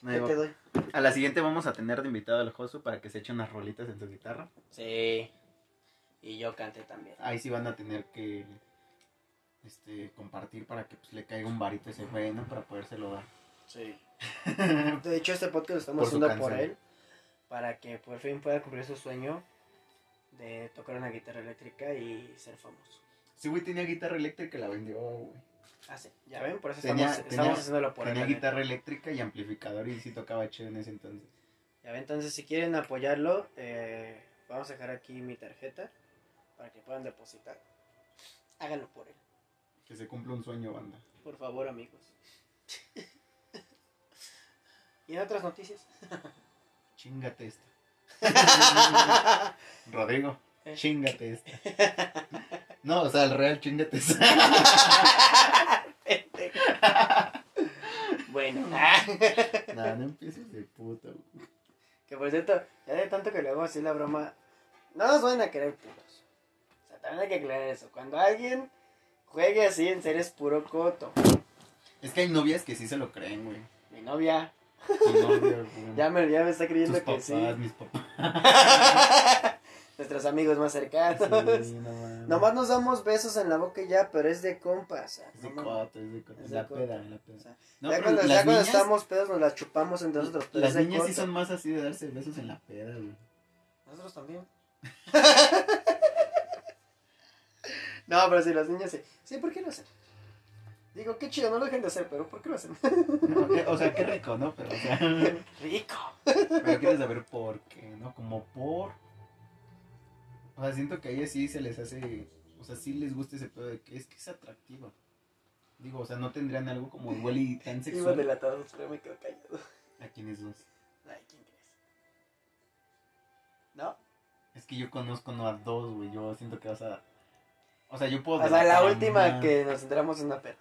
No, ¿Qué no, te doy? A la siguiente vamos a tener de invitado al Josu para que se eche unas rolitas en su guitarra. Sí. Y yo canté también. Ahí sí van a tener que este compartir para que pues, le caiga un varito a ese güey, ¿no? Para podérselo dar. Sí. De hecho, este podcast lo estamos Por haciendo por él. Para que por fin pueda cumplir su sueño de tocar una guitarra eléctrica y ser famoso. Ese güey tenía guitarra eléctrica y la vendió, güey. Ah, sí. Ya ven, por eso Tenía- estamos, tenía- estamos haciéndolo por Tenía él. guitarra eléctrica y amplificador y sí tocaba chido en ese entonces. Ya ven, entonces si quieren apoyarlo, eh, vamos a dejar aquí mi tarjeta para que puedan depositar. Háganlo por él. Que se cumpla un sueño, banda. Por favor, amigos. y en otras noticias. Chingate esta. Rodrigo, Eh. chingate esta. No, o sea, el real chingate esta. bueno. no, no empieces de puta, güey. Que por cierto, ya de tanto que le hago así la broma, no nos van a querer puros. O sea, también hay que aclarar eso. Cuando alguien juegue así, en serio es puro coto. Es que hay novias que sí se lo creen, güey. Mi novia Tu novia, güey. ya me, ya me está creyendo Tus que papás, sí. mis papás. Nuestros amigos más cercanos. Sí, no mames. Nomás nos damos besos en la boca y ya, pero es de compas. Es de coto, es de coto. Es de La coto. peda, la O peda. sea, No, ya pero cuando, ya las cuando niñas- estamos pedos nos las chupamos entre nosotros. pero Las es de niñas sí coto. son más así de darse besos en la peda, güey. Nosotros también. no, pero sí, las niñas sí. Sí, ¿por qué lo hacen? Digo, qué chido, no lo dejen de hacer, pero ¿por qué lo hacen? No, que- o sea, qué rico, ¿no? Pero, o sea, Rico. pero quieres saber por qué, ¿no? Como por... O sea, siento que a ellas sí se les hace... O sea, sí les gusta ese pedo de que es que es atractiva. Digo, o sea, no tendrían algo como igual y tan Iba sexual. delatado, pero me quedo callado. ¿A quiénes dos? Ay, ¿quién crees? ¿No? Es que yo conozco no a dos, güey. Yo siento que vas a... O sea, yo puedo... O sea, la última una. que nos enteramos en una peda.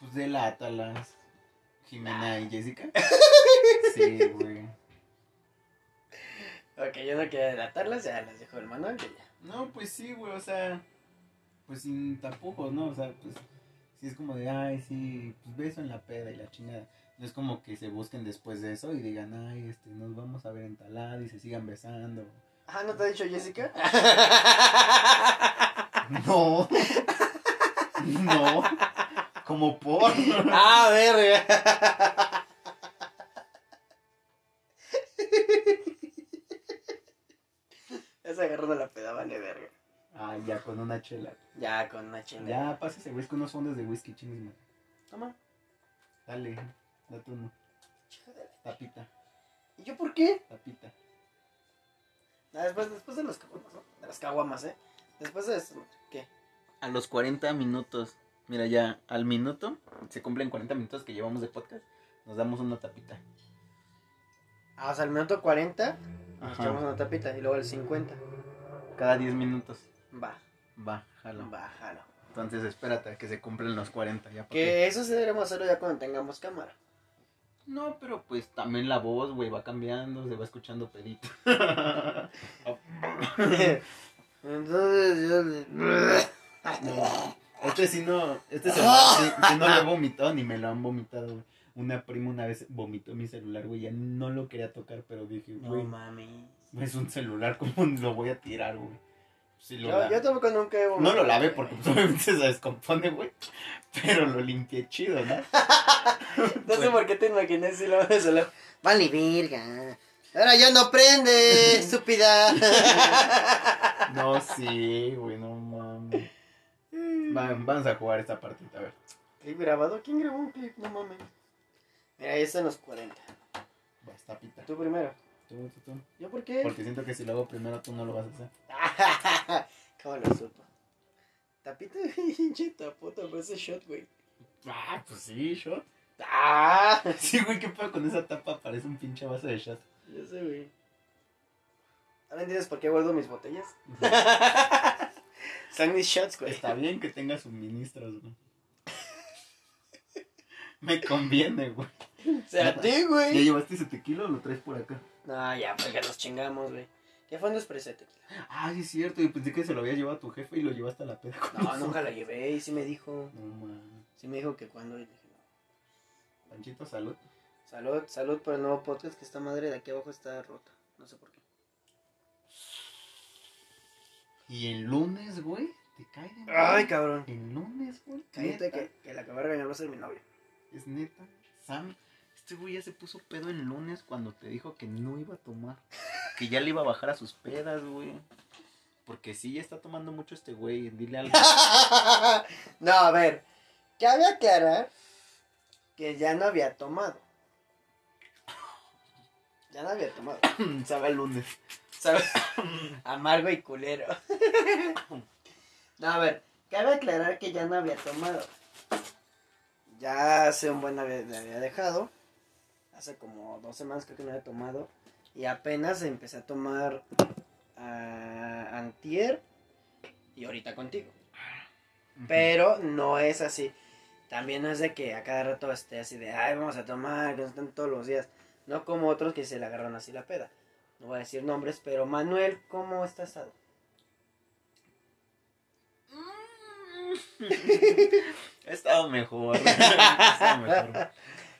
Pues delátalas. Jimena y Jessica. Sí, güey. Ok, yo no quería delatarlas, ya las dejo el manual y ya. No, pues sí, güey, o sea, pues sin tapujos, ¿no? O sea, pues sí es como de, ay, sí, pues beso en la peda y la chingada. No es como que se busquen después de eso y digan, ay, este, nos vamos a ver en tal lado y se sigan besando. Ah, ¿no te ha dicho Jessica? No, no, como por. ah, verga. agarró de la peda, vale, verga. Ay, ya, con una chela. Ya, con una chela. Ya, pásese, güey, es con unos fondos de whisky, chingues, Toma. Dale, date uno. Tapita, ¿Y yo por qué? tapita. Ah, después, después de los caguamas, ¿no? De las caguamas, ¿eh? Después de esto, ¿qué? A los 40 minutos, mira ya, al minuto, se cumplen 40 minutos que llevamos de podcast, nos damos una tapita. Ah, o sea, al minuto 40 nos Ajá. echamos una tapita y luego el 50. Cada 10 minutos. Va, Va, jalo. va, jalo. Entonces espérate a que se cumplen los 40 ya. porque- Que eso sí deberemos hacerlo ya cuando tengamos cámara. No, pero pues también la voz, güey, va cambiando, se va escuchando pedito. Entonces yo le... Este sí no, este celular sí, sí no lo he vomitado ni me lo han vomitado, güey. Una prima una vez vomitó mi celular, güey, ya no lo quería tocar, pero dije, No güey, mami. es un celular, ¿cómo lo voy a tirar, güey? Sí lo Yo, tampoco nunca he No lo lavé porque pues, obviamente se descompone, güey. Pero lo limpié chido, ¿no? No sé por qué te imaginé si lo vas a hablar. Vale, virga. Ahora ya no prende, estúpida. No, sí, güey, no mames. Va, vamos a jugar esta partita, a ver. ¿Clip grabado? ¿Quién grabó un clip? No mames. Mira, ahí están los 40. Vas, tapita. Tú primero. Tú, tú, tú. ¿Yo por qué? Porque siento que si lo hago primero tú no lo vas a hacer. ¿Cómo lo supo? Tapita, pinche tapota, pero ese shot, güey. Ah, pues sí, shot. ¡Ah! Sí, güey, qué pedo con esa tapa, parece un pinche vaso de shot. Yo sé, güey. ¿Ahora entiendes por qué guardo mis botellas? Son mis shots, güey. Está bien que tenga suministros, güey. Me conviene, güey. O sea, a ti, ¿Ya güey. llevaste ese tequila o lo traes por acá? No, ya, porque nos chingamos, güey. ¿Qué fondo es tequila? Ah, sí es cierto, yo pensé que se lo había llevado a tu jefe y lo llevaste a la peda. con No, nunca la llevé y sí me dijo. No, mames. Sí me dijo que cuando. y dije, no. Panchito, salud. Salud, salud por el nuevo podcast que esta madre de aquí abajo está rota. No sé por qué. Y el lunes, güey, te cae de Ay, cabrón. El lunes, güey. Cállate que, que la que va a regañar va a ser mi novia. Es neta. Sam, este güey ya se puso pedo el lunes cuando te dijo que no iba a tomar. Que ya le iba a bajar a sus pedas, güey. Porque sí, ya está tomando mucho este güey. Dile algo. no, a ver. Cabe aclarar que ya no había tomado. Ya no había tomado. Sabe el lunes. ¿Sabes? Amargo y culero. no, a ver. Cabe aclarar que ya no había tomado. Ya hace un buen había, le había dejado. Hace como dos semanas creo que no había tomado. Y apenas empecé a tomar a antier y ahorita contigo. Pero no es así. También no es de que a cada rato esté así de, ay, vamos a tomar, que están todos los días. No como otros que se le agarran así la peda. No voy a decir nombres, pero Manuel, ¿cómo está estado? He estado mejor. He estado mejor.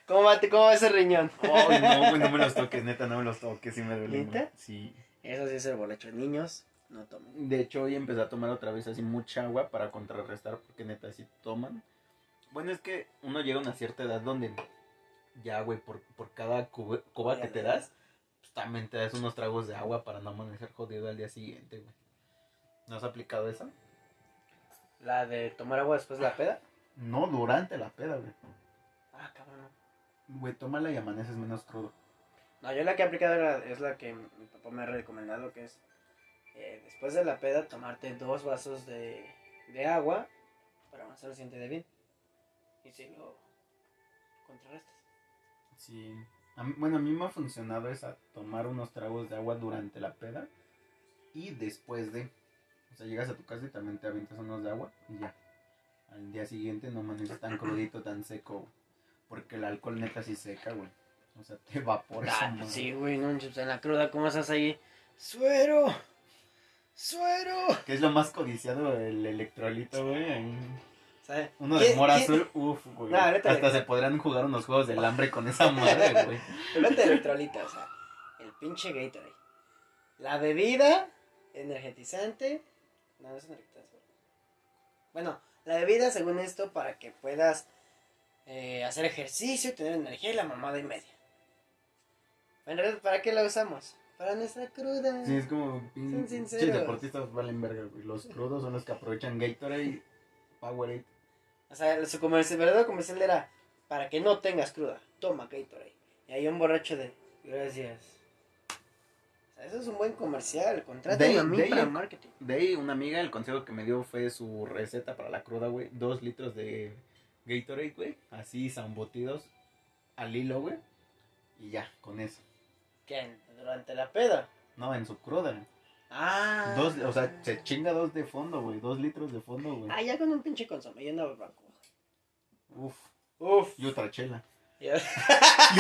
¿Cómo va, cómo va ese riñón? Ay, no, güey, no me los toques, neta, no me los toques, sí me duele. ¿Neta? Sí. Eso sí es el bolecho. Niños, no tomen. De hecho, hoy empecé a tomar otra vez así mucha agua para contrarrestar, porque neta, sí toman. Bueno, es que uno llega a una cierta edad donde ya, güey, por, por cada coba que te das, pues también te das unos tragos de agua para no amanecer jodido al día siguiente, güey. ¿No has aplicado esa? La de tomar agua después de la peda. No, durante la peda, güey. Ah, cabrón. no. Güey, tómala y amaneces menos crudo. No, yo la que he aplicado era- es la que mi papá me ha recomendado, que es eh, después de la peda tomarte dos vasos de, de agua para avanzar el siente de bien. Y si lo contrarrestas. Sí. A mí- bueno, a mí me ha funcionado esa, tomar unos tragos de agua durante la peda y después de. O sea, llegas a tu casa y también te avientas unos de agua y ya. Al día siguiente no amaneces tan crudito, tan seco. Porque el alcohol neta sí seca, güey. O sea, te evapora Ah, sí, güey, no, en la cruda, ¿cómo estás ahí? ¡Suero! ¡Suero! Que es lo más codiciado el electrolito, güey. ahí. ¿Sabes? Uno de ¿Quién- mora azul, uff, güey. No, Hasta se podrían jugar unos juegos del hambre con esa madre, güey. Olvídate de electrolita, o sea, el pinche Gatorade. La bebida energetizante. No, no es energizante. Bueno, la bebida, según esto, para que puedas eh, hacer ejercicio tener energía y la mamada y media. En realidad, ¿para qué la usamos? Para nuestra cruda. Sí, es como. Son sinceros. deportistas valen verga, güey. Los crudos son los que aprovechan Gatorade Powerade. O sea, su comercial, verdadero comercial era para que no tengas cruda, toma Gatorade. Y hay un borracho de gracias. O sea, eso es un buen comercial, contraten a mí de para ahí- marketing. De ahí, una amiga, el consejo que me dio fue su receta para la cruda, güey. Dos litros de Gatorade, güey. Así, zambotidos al hilo, güey. Y ya, con eso. ¿Quién? Durante la peda. No, en su cruda. Ah. Dos, o sea, se chinga dos de fondo, güey. Dos litros de fondo, güey. Ah, ya con un pinche consomé y una barbacoa. Uf. Uf. Y otra chela. Y,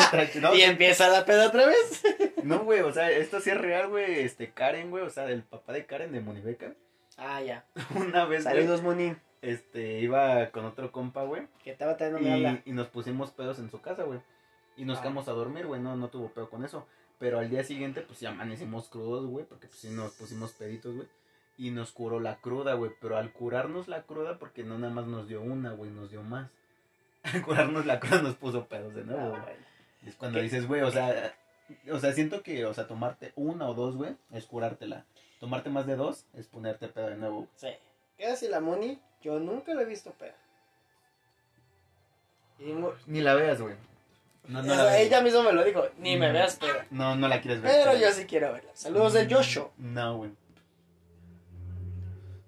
otra chela. y empieza la peda otra vez. No, güey, o sea, esto sí es real, güey. Este, Karen, güey, o sea, el papá de Karen de Monibeca. Ah, ya. Una vez, Saludos, Muni. Este, iba con otro compa, güey. Que estaba teniendo me habla. Y, y nos pusimos pedos en su casa, güey. Y nos Ah. quedamos a dormir, güey. No, no tuvo pedo con eso. Pero al día siguiente, pues ya amanecimos crudos, güey. Porque pues sí nos pusimos peditos, güey. Y nos curó la cruda, güey. Pero al curarnos la cruda, porque no nada más nos dio una, güey, nos dio más. Al curarnos la cruda nos puso pedos de nuevo, Ah, güey. Es cuando ¿Qué? dices, güey, o sea, o sea, siento que, o sea, tomarte una o dos, güey, es curártela. Tomarte más de dos es ponerte pedo de nuevo. Sí. ¿Qué hace la Moni? Yo nunca la he visto peda. Y mu- Ni la veas, güey. No, no O la sea, veas. ella misma me lo dijo. Ni me Mm. veas peda. No, no la quieres ver. Pero yo sí quiero verla. Saludos de Joshua. No, güey.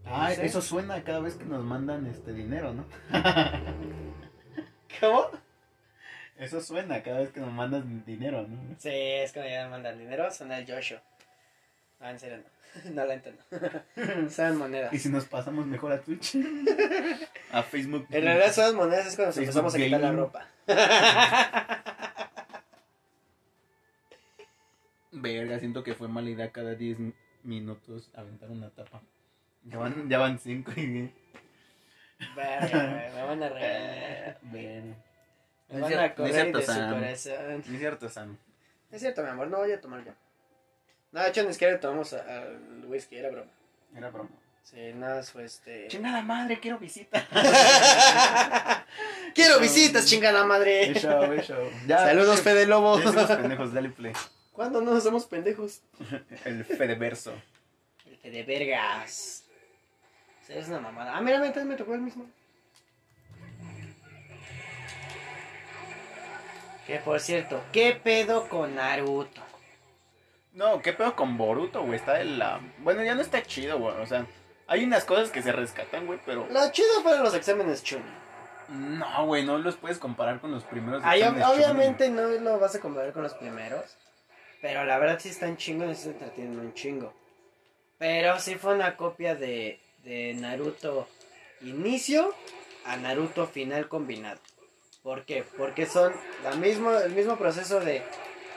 Ah, eso suena cada vez que nos mandan este dinero, ¿no? ¿Cómo? Eso suena cada vez que nos mandan dinero, ¿no? Sí, es cuando ya me mandan dinero, son el Joshua. Ah, en serio, no. No la entiendo. Son monedas. Y si nos pasamos mejor a Twitch. a Facebook. En realidad son monedas es cuando nos Facebook empezamos a quitar la Gaming. ropa. Verga, siento que fue mala idea cada 10 minutos aventar una tapa. Ya van, ya van 5 y... Verga, güey, me van a regañar. Verga. Me No van es a cier- no es correr cierto, de su Sam. corazón. No es cierto, Sam. Es cierto, mi amor, no voy a tomar ya. No, de hecho, ni siquiera tomamos al whisky, era broma. Era broma. Sí, nada, fue este. Chingada madre, quiero visita. Quiero visitas, chingada madre. Show, show. Saludos, Fede Lobo. Ya pendejos, dale play. ¿Cuándo no somos pendejos? El Fedeverso. El Fede Vergas. Es una mamada. Ah, mira, me tocó el mismo. Que por cierto, ¿qué pedo con Naruto? No, ¿qué pedo con Boruto, güey? Está de la... Bueno, ya no está chido, güey. O sea, hay unas cosas que se rescatan, güey, pero... Lo chido fueron los exámenes Chunin. No, güey, no los puedes comparar con los primeros. Exámenes obviamente no lo vas a comparar con los primeros. Pero la verdad sí están chingos y se entretienen un chingo. Pero sí fue una copia de, de Naruto inicio a Naruto final combinado. ¿Por qué? Porque son la mismo, el mismo proceso de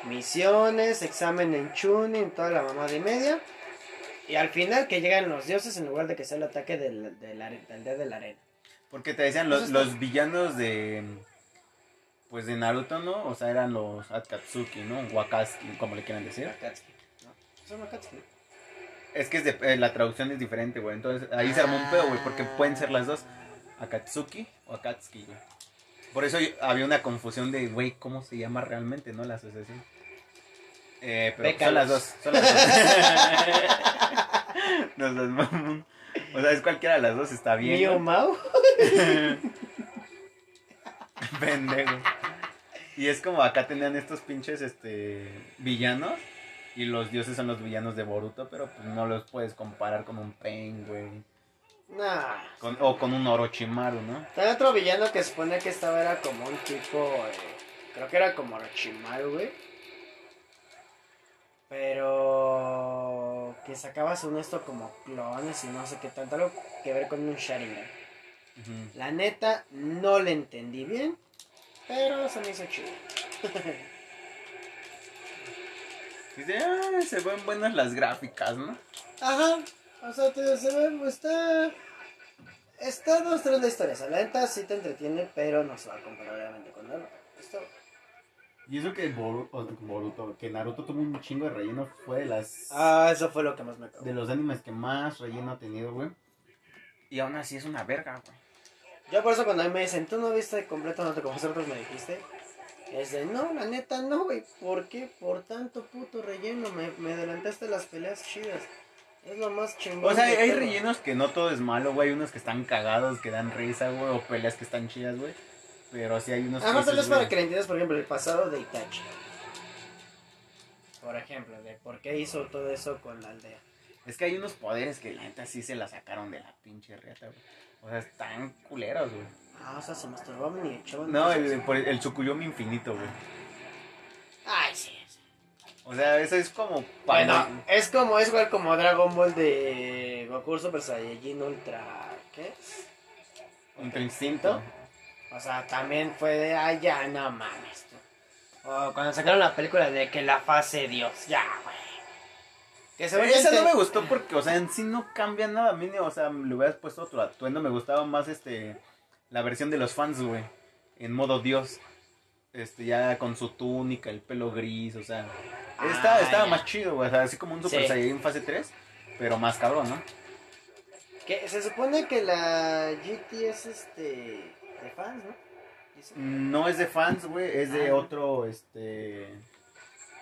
misiones, examen en Chunin, toda la mamada y media. Y al final que llegan los dioses en lugar de que sea el ataque del, del, del de la arena. Porque te decían, los, los villanos de... Pues de Naruto, ¿no? O sea, eran los Akatsuki, ¿no? Wakaski, como le quieran decir. Akatsuki, ¿no? Son Akatsuki. Es que es de- eh, la traducción es diferente, güey. Entonces ahí se armó un pedo, güey, porque pueden ser las dos. Akatsuki o Akatsuki, güey. Por eso yo- había una confusión de, güey, ¿cómo se llama realmente, no? La asociación. Eh, pero pues, son las dos. Son las dos. Nos las mamón. O sea, es cualquiera de las dos, está bien. Mio ¿no? Mao. Pendejo. Y es como acá tenían estos pinches este villanos. Y los dioses son los villanos de Boruto, pero pues no los puedes comparar con un Pain, güey. Nah. Con- o con un Orochimaru, ¿no? También otro villano que se supone que estaba era como un tipo. eh, creo que era como Orochimaru, güey. Pero. Que sacaba según esto como clones y no sé qué tanto. Algo que ver con un Sharingan. La neta, no le entendí bien. Pero se me hizo chido. Dice, ah, se ven buenas las gráficas, ¿no? Ajá. O sea, te, se ve, está. Está dos, tres la historia. O sea, la neta sí te entretiene, pero no se va a comparar obviamente con Naruto. Esto. Y eso que Boruto, Boruto, que Naruto tuvo un chingo de relleno, fue de las Ah, eso fue lo que más me acabó. de los animes que más relleno ha tenido, güey. Y aún así es una verga, güey. Yo por eso cuando me dicen, tú no viste completo, no te como vosotros me dijiste. Es de, no, la neta no, güey. ¿Por qué? Por tanto puto relleno. Me, me adelantaste las peleas chidas. Es lo más chingón. O sea, hay todo. rellenos que no todo es malo, güey. Hay unos que están cagados, que dan risa, güey. O peleas que están chidas, güey. Pero sí hay unos Además, tal vez para que le entiendas, por ejemplo, el pasado de Itachi. Por ejemplo, de por qué hizo todo eso con la aldea. Es que hay unos poderes que la neta sí se la sacaron de la pinche riata, güey. O sea, están culeros, güey. Ah, o sea, se masturbaban y echaban. No, el, por el, el Tsukuyomi infinito, güey. Ay, sí. sí. O sea, eso es como Bueno, es como, es igual como Dragon Ball de Goku Super Saiyajin Ultra. ¿Qué? Ultra instinto. O sea, también fue de, ay, ya, no mames. tú. O cuando sacaron la película de que la fase Dios, ya, güey. Que Esa no me gustó porque, o sea, en sí no cambia nada. A mí, o sea, le hubieras puesto otro atuendo. Me gustaba más este la versión de los fans, güey. En modo Dios. Este, ya con su túnica, el pelo gris, o sea. Estaba, Ah, estaba ya. más chido, güey. O sea, así como un Super Sí. Saiyajin fase 3, pero más cabrón, ¿no? Que se supone que la GT es este. De fans, ¿no? Dice. No es de fans, güey. Es de Ah. otro, este.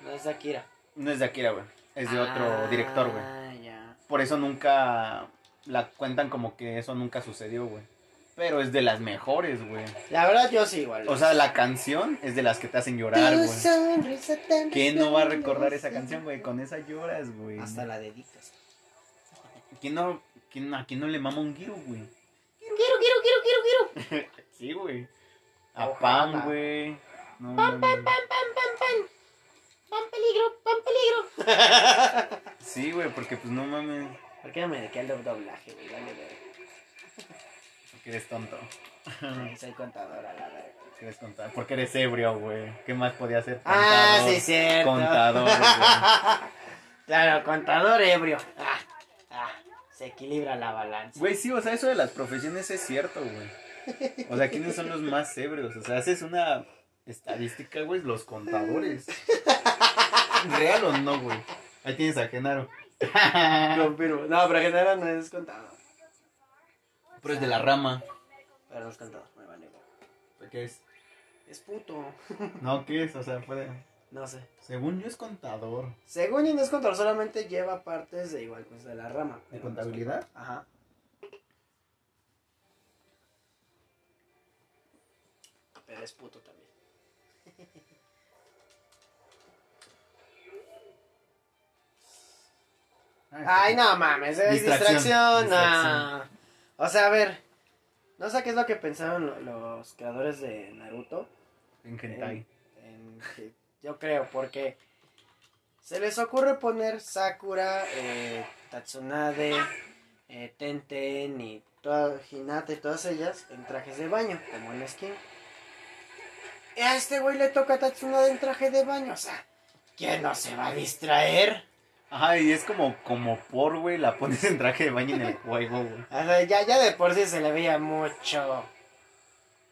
No es de Akira. No es de Akira, güey. Es de otro director, güey. Ah, ya. Por eso nunca la cuentan como que eso nunca sucedió, güey. Pero es de las mejores, güey. La verdad, yo sí, igual. O sea, la canción es de las que te hacen llorar, güey. ¿Quién no va a recordar esa canción, güey? Con esa lloras, güey. Hasta la deditas. ¿Quién no, quién, ¿A quién no le mama un giro, güey? Quiero, quiero, quiero, quiero, quiero. Sí, güey. A. Pam, güey. No, mames. Pam, pam, pam. Pam peligro, pam peligro. Sí, güey, porque pues no mames. ¿Por qué no me dediqué al doblaje, güey? Dale, ver. Porque eres tonto. Sí, Soy contadora, la verdad. Porque eres contador. Porque eres ebrio, güey. ¿Qué más podía hacer? Ah, Contador. sí, cierto. Contador, güey. Claro, contador ebrio. Ah, ah, se equilibra la balanza. Güey, sí, o sea, eso de las profesiones es cierto, güey. O sea, ¿quiénes son los más ebrios? O sea, haces una estadística, güey, los contadores. ¿Real o no, güey? Ahí tienes a Genaro. Confirmo. No, pero Genaro no es contador. Pero es de la rama. Pero no es contador, me vale. ¿Qué es? Es puto. No, ¿qué es? O sea, puede... No sé. Según yo es contador. Según yo no es contador, solamente lleva partes de igual pues de la rama. ¿De pero no contabilidad? Ajá. Pero es puto también. Ay, no mames, es Distracción, distracción. distracción. no. O sea, a ver. No sé qué es lo que pensaron lo- los creadores de Naruto. En hentai. en- yo creo, porque se les ocurre poner Sakura, eh, Tatsunade, eh, Tenten y toda, Hinata y todas ellas en trajes de baño, como en skin. A este güey le toca Tatsunade en traje de baño, o sea, ¿quién no se va a distraer? Ajá, y es como, como por, güey, la pones en traje de baño en el juego, güey. O sea, ya, ya de por sí se le veía mucho,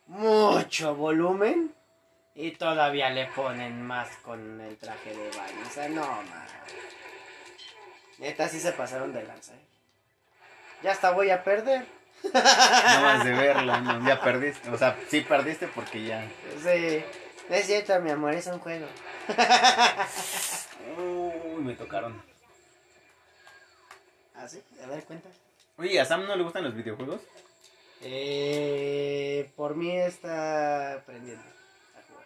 mucho volumen. Y todavía le ponen más con el traje de baño. O sea, no, man. Neta, sí se pasaron de lanza. ¿eh? Ya hasta voy a perder. No más de verla, no, ya perdiste. O sea, sí perdiste porque ya. Sí. No es cierto, mi amor, es un juego. Uy, me tocaron. ¿Ah, sí? A ver, cuenta. Oye, ¿a Sam no le gustan los videojuegos? Eh, por mí está aprendiendo a jugar.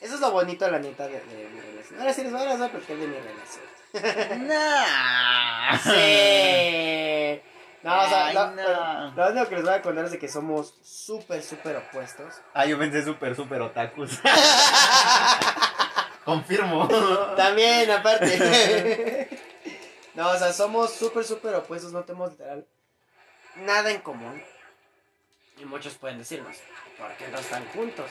Eso es lo bonito, la neta, de, de mi relación. Ahora sí les voy a es de mi relación. Nah. Sí. No, o sea, Ay, lo, no. lo único que les voy a contar es de que somos súper, súper opuestos. Ah, yo pensé súper, súper otakus. Confirmo. También, aparte. no, o sea, somos súper, súper opuestos, no tenemos literal nada en común. Y muchos pueden decirnos, ¿por qué no están juntos?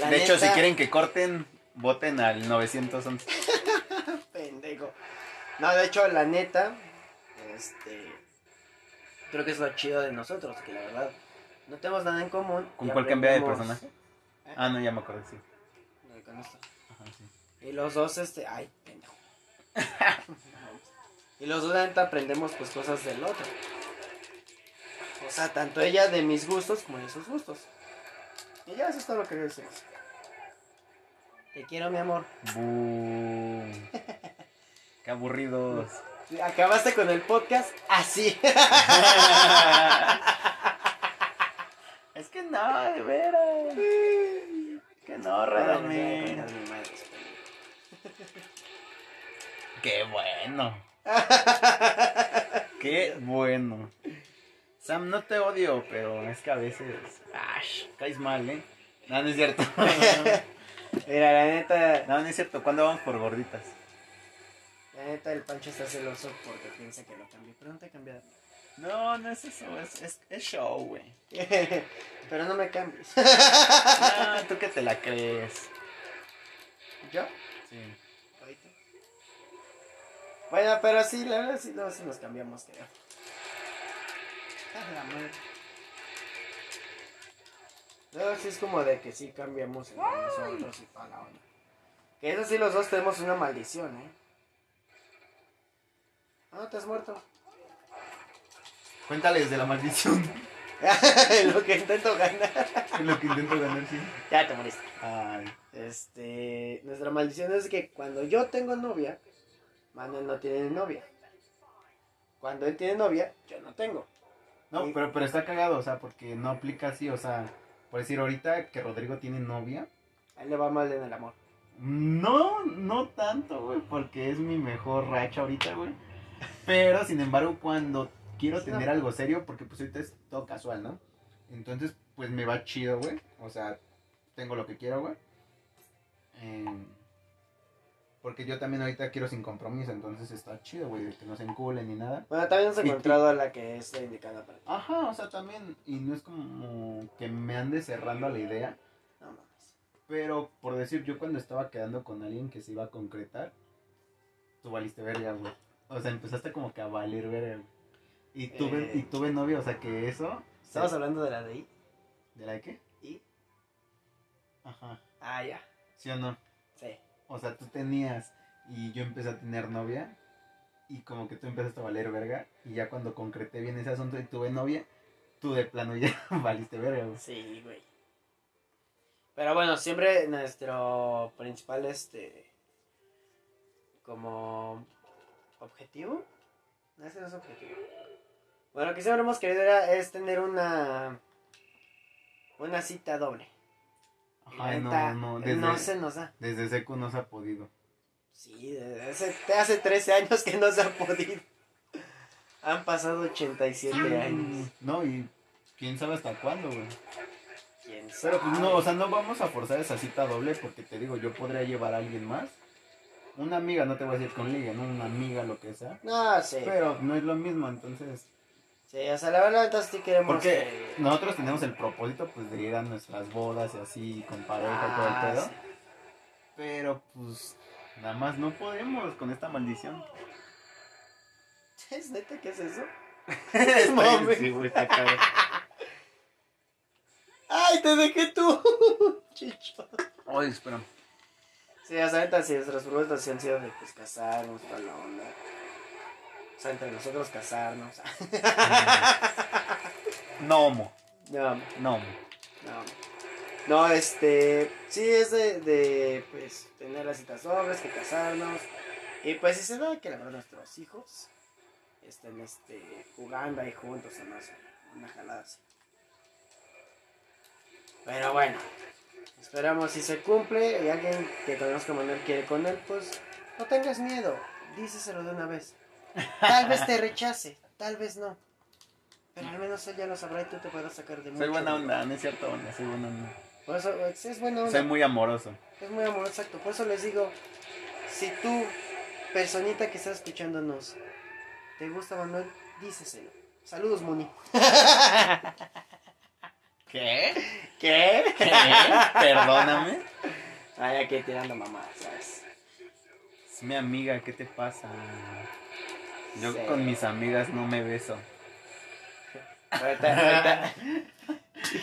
La De hecho, si quieren que corten, voten al 911. Pendejo. No, de hecho, la neta, este. Creo que es lo chido de nosotros, que la verdad no tenemos nada en común. ¿Con cuál cambia de personaje? ¿Eh? Ah, no, ya me acordé, sí. No, con esto. Ajá, sí. Y los dos, este. Ay, pendejo. y los dos, la neta, aprendemos pues cosas del otro. O sea, tanto ella de mis gustos como de sus gustos. Y ya, eso es todo lo que decir. Te quiero, mi amor. Qué aburridos. Acabaste con el podcast así. es que no, de veras. Que no, realmente. Qué bueno. Qué bueno. Sam, no te odio, pero es que a veces. Ash, caes mal, ¿eh? No, no es cierto. Mira, la neta, No, no es cierto. ¿Cuándo vamos por gorditas? La neta, el Pancho está celoso porque piensa que lo cambié. Pero no te he cambiado. No, no es eso. Es, es, es show, güey. Pero no me cambies. No, tú que te la crees. ¿Yo? Sí. Ahorita. Bueno, pero sí, la verdad sí, no, sí nos cambiamos, creo. Ah, la madre. No, sí es como de que sí cambiamos entre nosotros y para la onda. Que eso sí, los dos tenemos una maldición, ¿eh? Ah, te has muerto. Cuéntales de la maldición. Lo que intento ganar. Lo que intento ganar, sí. Ya te moriste. Ay. Este, nuestra maldición es que cuando yo tengo novia, Manuel no tiene novia. Cuando él tiene novia, yo no tengo. No, pero, pero está cagado, o sea, porque no aplica así, o sea, por decir ahorita que Rodrigo tiene novia. A él le va mal en el amor. No, no tanto, güey, porque es mi mejor racha ahorita, güey. Pero, sin embargo, cuando quiero tener algo serio, porque pues ahorita es todo casual, ¿no? Entonces, pues me va chido, güey. O sea, tengo lo que quiero, güey. Em, porque yo también ahorita quiero sin compromiso, entonces está chido, güey, de que no se enculen ni nada. Bueno, también Y- encontrado a la que es la indicada para ti. Ajá, o sea, también, y no es como que me ande cerrando a la idea, No mames. pero por decir, yo cuando estaba quedando con alguien que se iba a concretar, tú valiste verga, güey. O sea, empezaste como que a valer verga, güey. Y tuve, Eh. y tuve novia, o sea, que eso... Estamos hablando de la de I. ¿De la de qué? ¿Y? Ajá, Ah, ya. ¿sí o no? Sí. O sea, tú tenías y yo empecé a tener novia y como que tú empezaste a valer verga y ya cuando concreté bien ese asunto y tuve novia, tú de plano ya valiste verga, güey. Sí, güey. Pero bueno, siempre nuestro principal, este, como objetivo, no ese no es objetivo. Bueno, lo que siempre hemos querido era, es tener una, una cita doble. Ajá, no, no, no desde, se nos da. desde secu no se ha podido. Sí, desde hace, hace 13 años que no se ha podido. Han pasado 87 años. No, y quién sabe hasta cuándo, güey. ¿Quién sabe? Pero pues no, o sea, no vamos a forzar esa cita doble porque te digo, yo podría llevar a alguien más. Una amiga, no te voy a decir con liga, ¿no? Una amiga, lo que sea. No, sí. Pero no es lo mismo, entonces... Sí, o sea, la verdad, entonces sí queremos Porque que- nosotros tenemos el propósito, pues, de ir a nuestras bodas y así, con pareja y todo el Ah, pedo. sí. Pero, pues, nada más no podemos con esta maldición. ¿Es neta que es eso? Está- sí, güey, está. ¡Ay, te dejé tú! Chicho. Ay, espera. Sí, neta, sí, nuestros propuestas sí han sido de pues casarnos, toda la onda. O sea, entre nosotros casarnos. Nomo, No, nomo. no. No, este. Sí, es de, de pues, tener las citas dobles, que casarnos. Y pues, si se da que la verdad nuestros hijos estén este, jugando ahí juntos sé, una jalada así. Pero bueno, esperamos si se cumple y alguien que conozca a Manuel quiere con él, pues no tengas miedo, díseselo de una vez. Tal vez te rechace, tal vez no. Pero al menos él ya lo sabrá y tú te podrás sacar de Soy mucho buena dinero. onda, no es cierto onda, soy buena onda. Por eso, es es buena onda. Soy muy amoroso. Es muy amoroso, exacto. Por eso les digo, si tú, personita que está escuchándonos, te gusta Manuel, díceselo. Saludos, Muni. ¿Qué? ¿Qué? ¿Qué? Perdóname. Ay, aquí tirando mamá, ¿sabes? Es mi amiga, ¿qué te pasa? Yo Sí. con mis amigas no me beso. Ahorita, ahorita.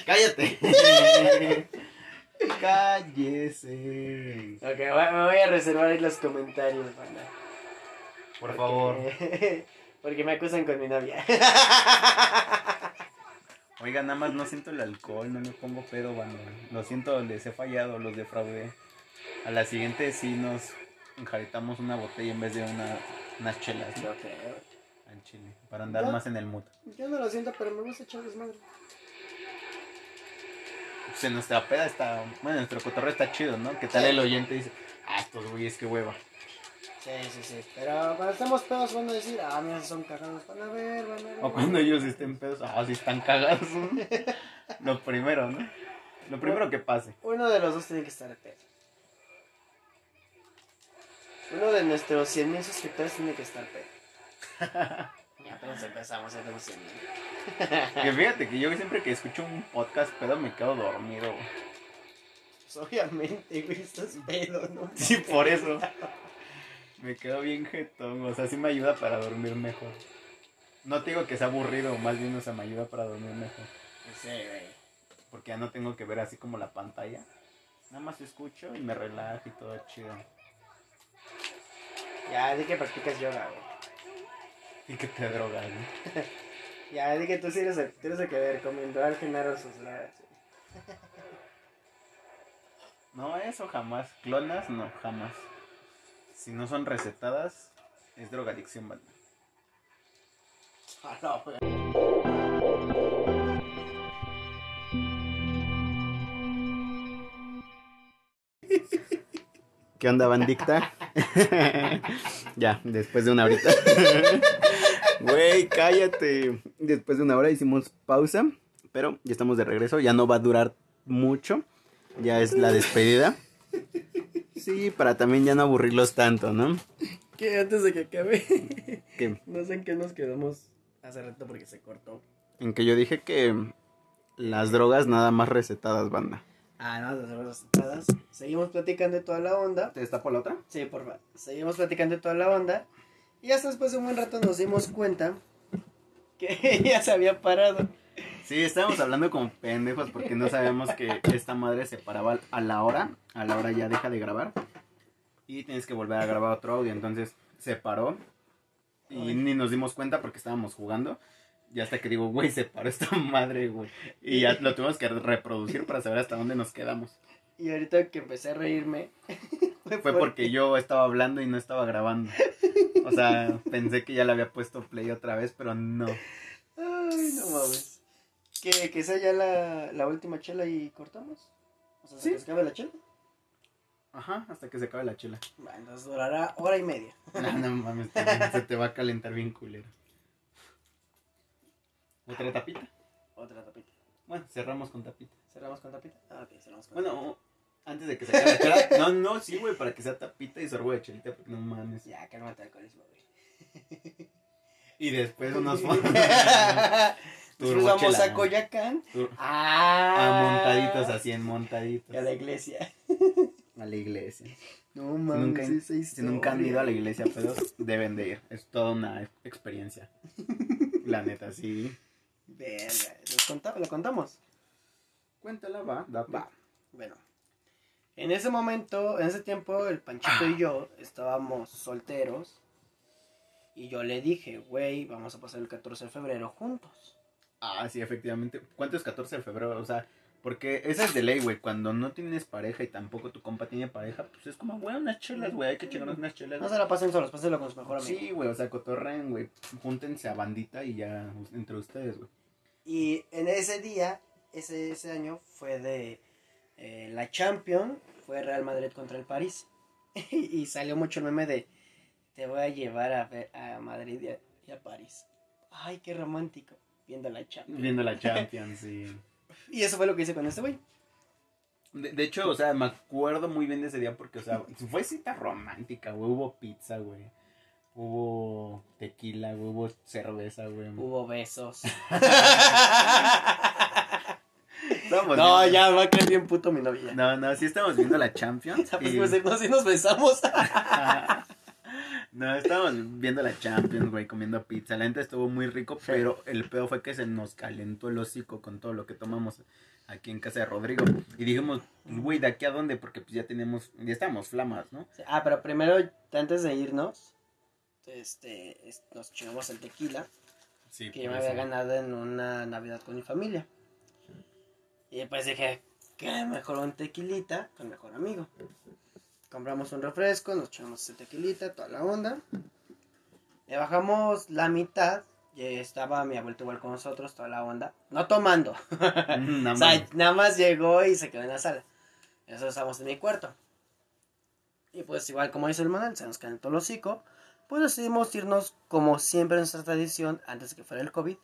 ¡Cállate! ¡Cállese! Ok, me voy a reservar ahí los comentarios, banda. Por Porque- favor. Porque me acusan con mi novia. Oiga, nada más no siento el alcohol, no me pongo pedo, banda. Lo siento, les he fallado, los defraudé. A la siguiente sí nos enjaretamos una botella en vez de una, unas chelas, ¿no? Creo. Al chile, para andar más en el mood. Yo no lo siento, pero me gusta echar desmadre. Pues en nuestra peda está, bueno, nuestro cotorreo está chido, ¿no? Que tal el oyente dice, ah, estos güeyes, qué hueva. Sí, sí, sí. Pero cuando estamos pedos van a decir, ah, mira, son cagados. Van a ver, van a ver. O cuando ellos estén pedos, ah, sí están cagados. Lo primero, ¿no? Lo primero que pase. Uno de los dos tiene que estar pedo. Uno de nuestros 100 mil suscriptores tiene que estar pedo. ya apenas empezamos, ya tenemos 100 mil. Que fíjate que yo siempre que escucho un podcast pedo me quedo dormido. güey. Pues obviamente, güey, estás pedo, ¿no? Sí, por eso. Me quedo bien jetón, o sea, sí me ayuda para dormir mejor. No te digo que sea aburrido, más bien, o sea, me ayuda para dormir mejor. Sí, güey. Porque ya no tengo que ver así como la pantalla. Nada más escucho y me relajo y todo chido. Ya, di que practicas yoga, güey. Y que te drogas, ¿no? Ya, di que tú sí eres el, tú eres el que recomendó al Genaro sus güey. No, eso jamás. Clonas, no, jamás. Si no son recetadas, es drogadicción, güey. ¿Qué onda, bandicta? ya, después de una horita. Güey, cállate. Después de una hora hicimos pausa, pero ya estamos de regreso. Ya no va a durar mucho. Ya es la despedida. Sí, para también ya no aburrirlos tanto, ¿no? Que antes de que acabe, Que, no sé en qué nos quedamos hace rato porque se cortó. en que yo dije que las drogas nada más recetadas, banda. Ah, no, las drogas recetadas. Seguimos platicando de toda la onda. ¿Te destapo la otra? Sí, por favor. Seguimos platicando de toda la onda. Y hasta después de un buen rato nos dimos cuenta que ya se había parado. Sí, estábamos hablando como pendejos porque no sabíamos que esta madre se paraba a la hora. A la hora ya deja de grabar. Y tienes que volver a grabar otro audio. Entonces se paró. Y Ay. ni nos dimos cuenta porque estábamos jugando. Y hasta que digo, güey, se paró esta madre, güey. Y ya lo tuvimos que reproducir para saber hasta dónde nos quedamos. Y ahorita que empecé a reírme. Fue porque yo estaba hablando y no estaba grabando. O sea, pensé que ya le había puesto play otra vez, pero no. Ay, no mames. Que, que sea ya la, la última chela y cortamos. O sea, Sí. ¿se acabe la chela? Ajá, hasta que se acabe la chela. Bueno, entonces durará hora y media. No, no mames, te- se te va a calentar bien culero. ¿Otra tapita? Otra tapita. Bueno, cerramos con tapita. ¿Cerramos con tapita? Ah, ok, cerramos con Bueno, antes de que se acabe la chela. No, no, sí, güey, para que sea tapita y sorbo de chelita, porque no mames. Ya, cálmate alcoholismo, güey. Y después unos Después Turbo vamos a Coyacán. tur- Ah, a montaditos, así en montaditos. A la iglesia. A la iglesia. No Si mames, nunca, si nunca han ido a la iglesia, pero deben de ir. Es toda una experiencia. La neta, sí. Verga, ¿los conta- ¿lo contamos? Cuéntala, va, da Va. Bueno, en ese momento, en ese tiempo, el Panchito y yo estábamos solteros. Y yo le dije, güey, vamos a pasar el 14 de febrero juntos. Ah, sí, efectivamente. ¿Cuánto es 14 de febrero? O sea, porque esa es de ley, güey. Cuando no tienes pareja y tampoco tu compa tiene pareja, pues es como, güey, unas chelas, güey. Hay que chingarnos unas chelas. No se la pasen solos, pásenlo con su mejor amigo. Sí, güey, o sea, cotorren, güey. Júntense a bandita y ya entre ustedes, güey. Y en ese día, ese, ese año, fue de eh, la Champions, fue Real Madrid contra el París. y salió mucho el meme de, te voy a llevar a, ver a Madrid y a, y a París. Ay, qué romántico, viendo la Champions. Viendo la Champions, sí. Y eso fue lo que hice con este güey. De, de hecho, o sea, me acuerdo muy bien de ese día porque, o sea, fue cita romántica, güey. Hubo pizza, güey. Hubo tequila, güey. Hubo cerveza, güey. Hubo besos. No, viendo- ya va a caer bien puto mi novia. No, no, sí estamos viendo la Champions. Pues, y- pues, no, sí nos besamos. No, estábamos viendo la Champions, güey, comiendo pizza. La neta estuvo muy rico, pero el peor fue que se nos calentó el hocico con todo lo que tomamos aquí en casa de Rodrigo. Y dijimos, güey, ¿de aquí a dónde? Porque pues ya tenemos, ya estábamos flamas, ¿no? ah, pero primero, antes de irnos, este, es- nos chingamos el tequila. Sí, que yo me había ganado en una Navidad con mi familia. Y pues dije, qué mejor un tequilita con mejor amigo. Compramos un refresco, nos echamos ese tequilita, toda la onda. Le bajamos la mitad y estaba mi abuelito igual con nosotros, toda la onda. No tomando. Nada o sea, más. nada más llegó y se quedó en la sala. Y nosotros estábamos en mi cuarto. Y pues igual como dice el Manuel, se nos calentó el hocico. Pues decidimos irnos como siempre en nuestra tradición, antes de que fuera el COVID.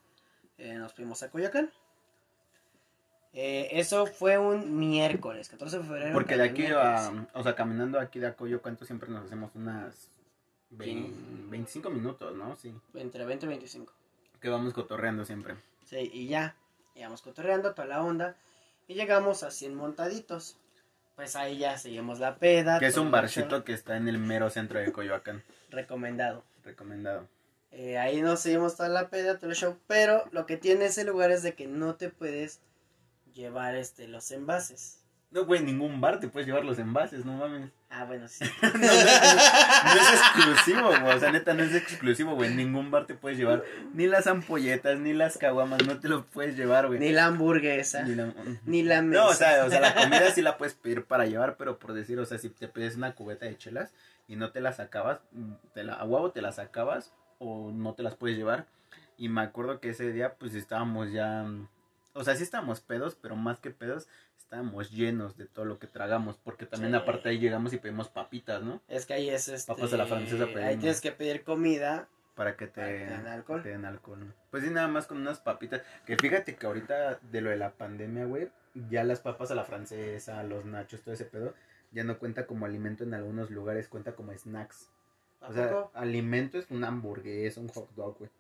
eh, nos fuimos a Coyoacán. Eh, eso fue un miércoles, 14 de febrero. Porque de aquí a, o sea, caminando aquí de Acoyo, ¿cuánto siempre nos hacemos? Unas vein- 25 minutos, ¿no? Sí. Entre 20 y 25. Que vamos cotorreando siempre. Sí, y ya. Íbamos cotorreando toda la onda. Y llegamos a 100 montaditos. Pues ahí ya seguimos la peda. Que es un barcito que está en el mero centro de Coyoacán. Recomendado. Recomendado. Eh, ahí nos seguimos toda la peda, todo el show. Pero lo que tiene ese lugar es de que no te puedes llevar este los envases. No, güey, ningún bar te puedes llevar los envases, no mames. Ah, bueno, sí. No, no, no, no es exclusivo, güey. O sea, neta, no es exclusivo, güey. Ningún bar te puedes llevar ni las ampolletas, ni las caguamas. No te lo puedes llevar, güey. ni la hamburguesa, Ni ni la- la, mesa. No, o sea, o sea, la comida sí la puedes pedir para llevar, pero por decir, o sea, si te pides una cubeta de chelas y no te las acabas, te la, a huevo te las acabas o no te las puedes llevar. Y me acuerdo que ese día, pues estábamos ya, o sea, sí estábamos pedos, pero más que pedos, estábamos llenos de todo lo que tragamos, porque también Sí. aparte ahí llegamos y pedimos papitas, ¿no? Es que ahí es este. Papas a la francesa Ahí pedimos. tienes que pedir comida. Para que te, Para que te den alcohol. te den alcohol. Pues sí, nada más con unas papitas. Que fíjate que ahorita de lo de la pandemia, güey, ya las papas a la francesa, los nachos, todo ese pedo, ya no cuenta como alimento en algunos lugares, cuenta como snacks. ¿A O sea, poco? alimento es una hamburguesa, un hot dog, güey.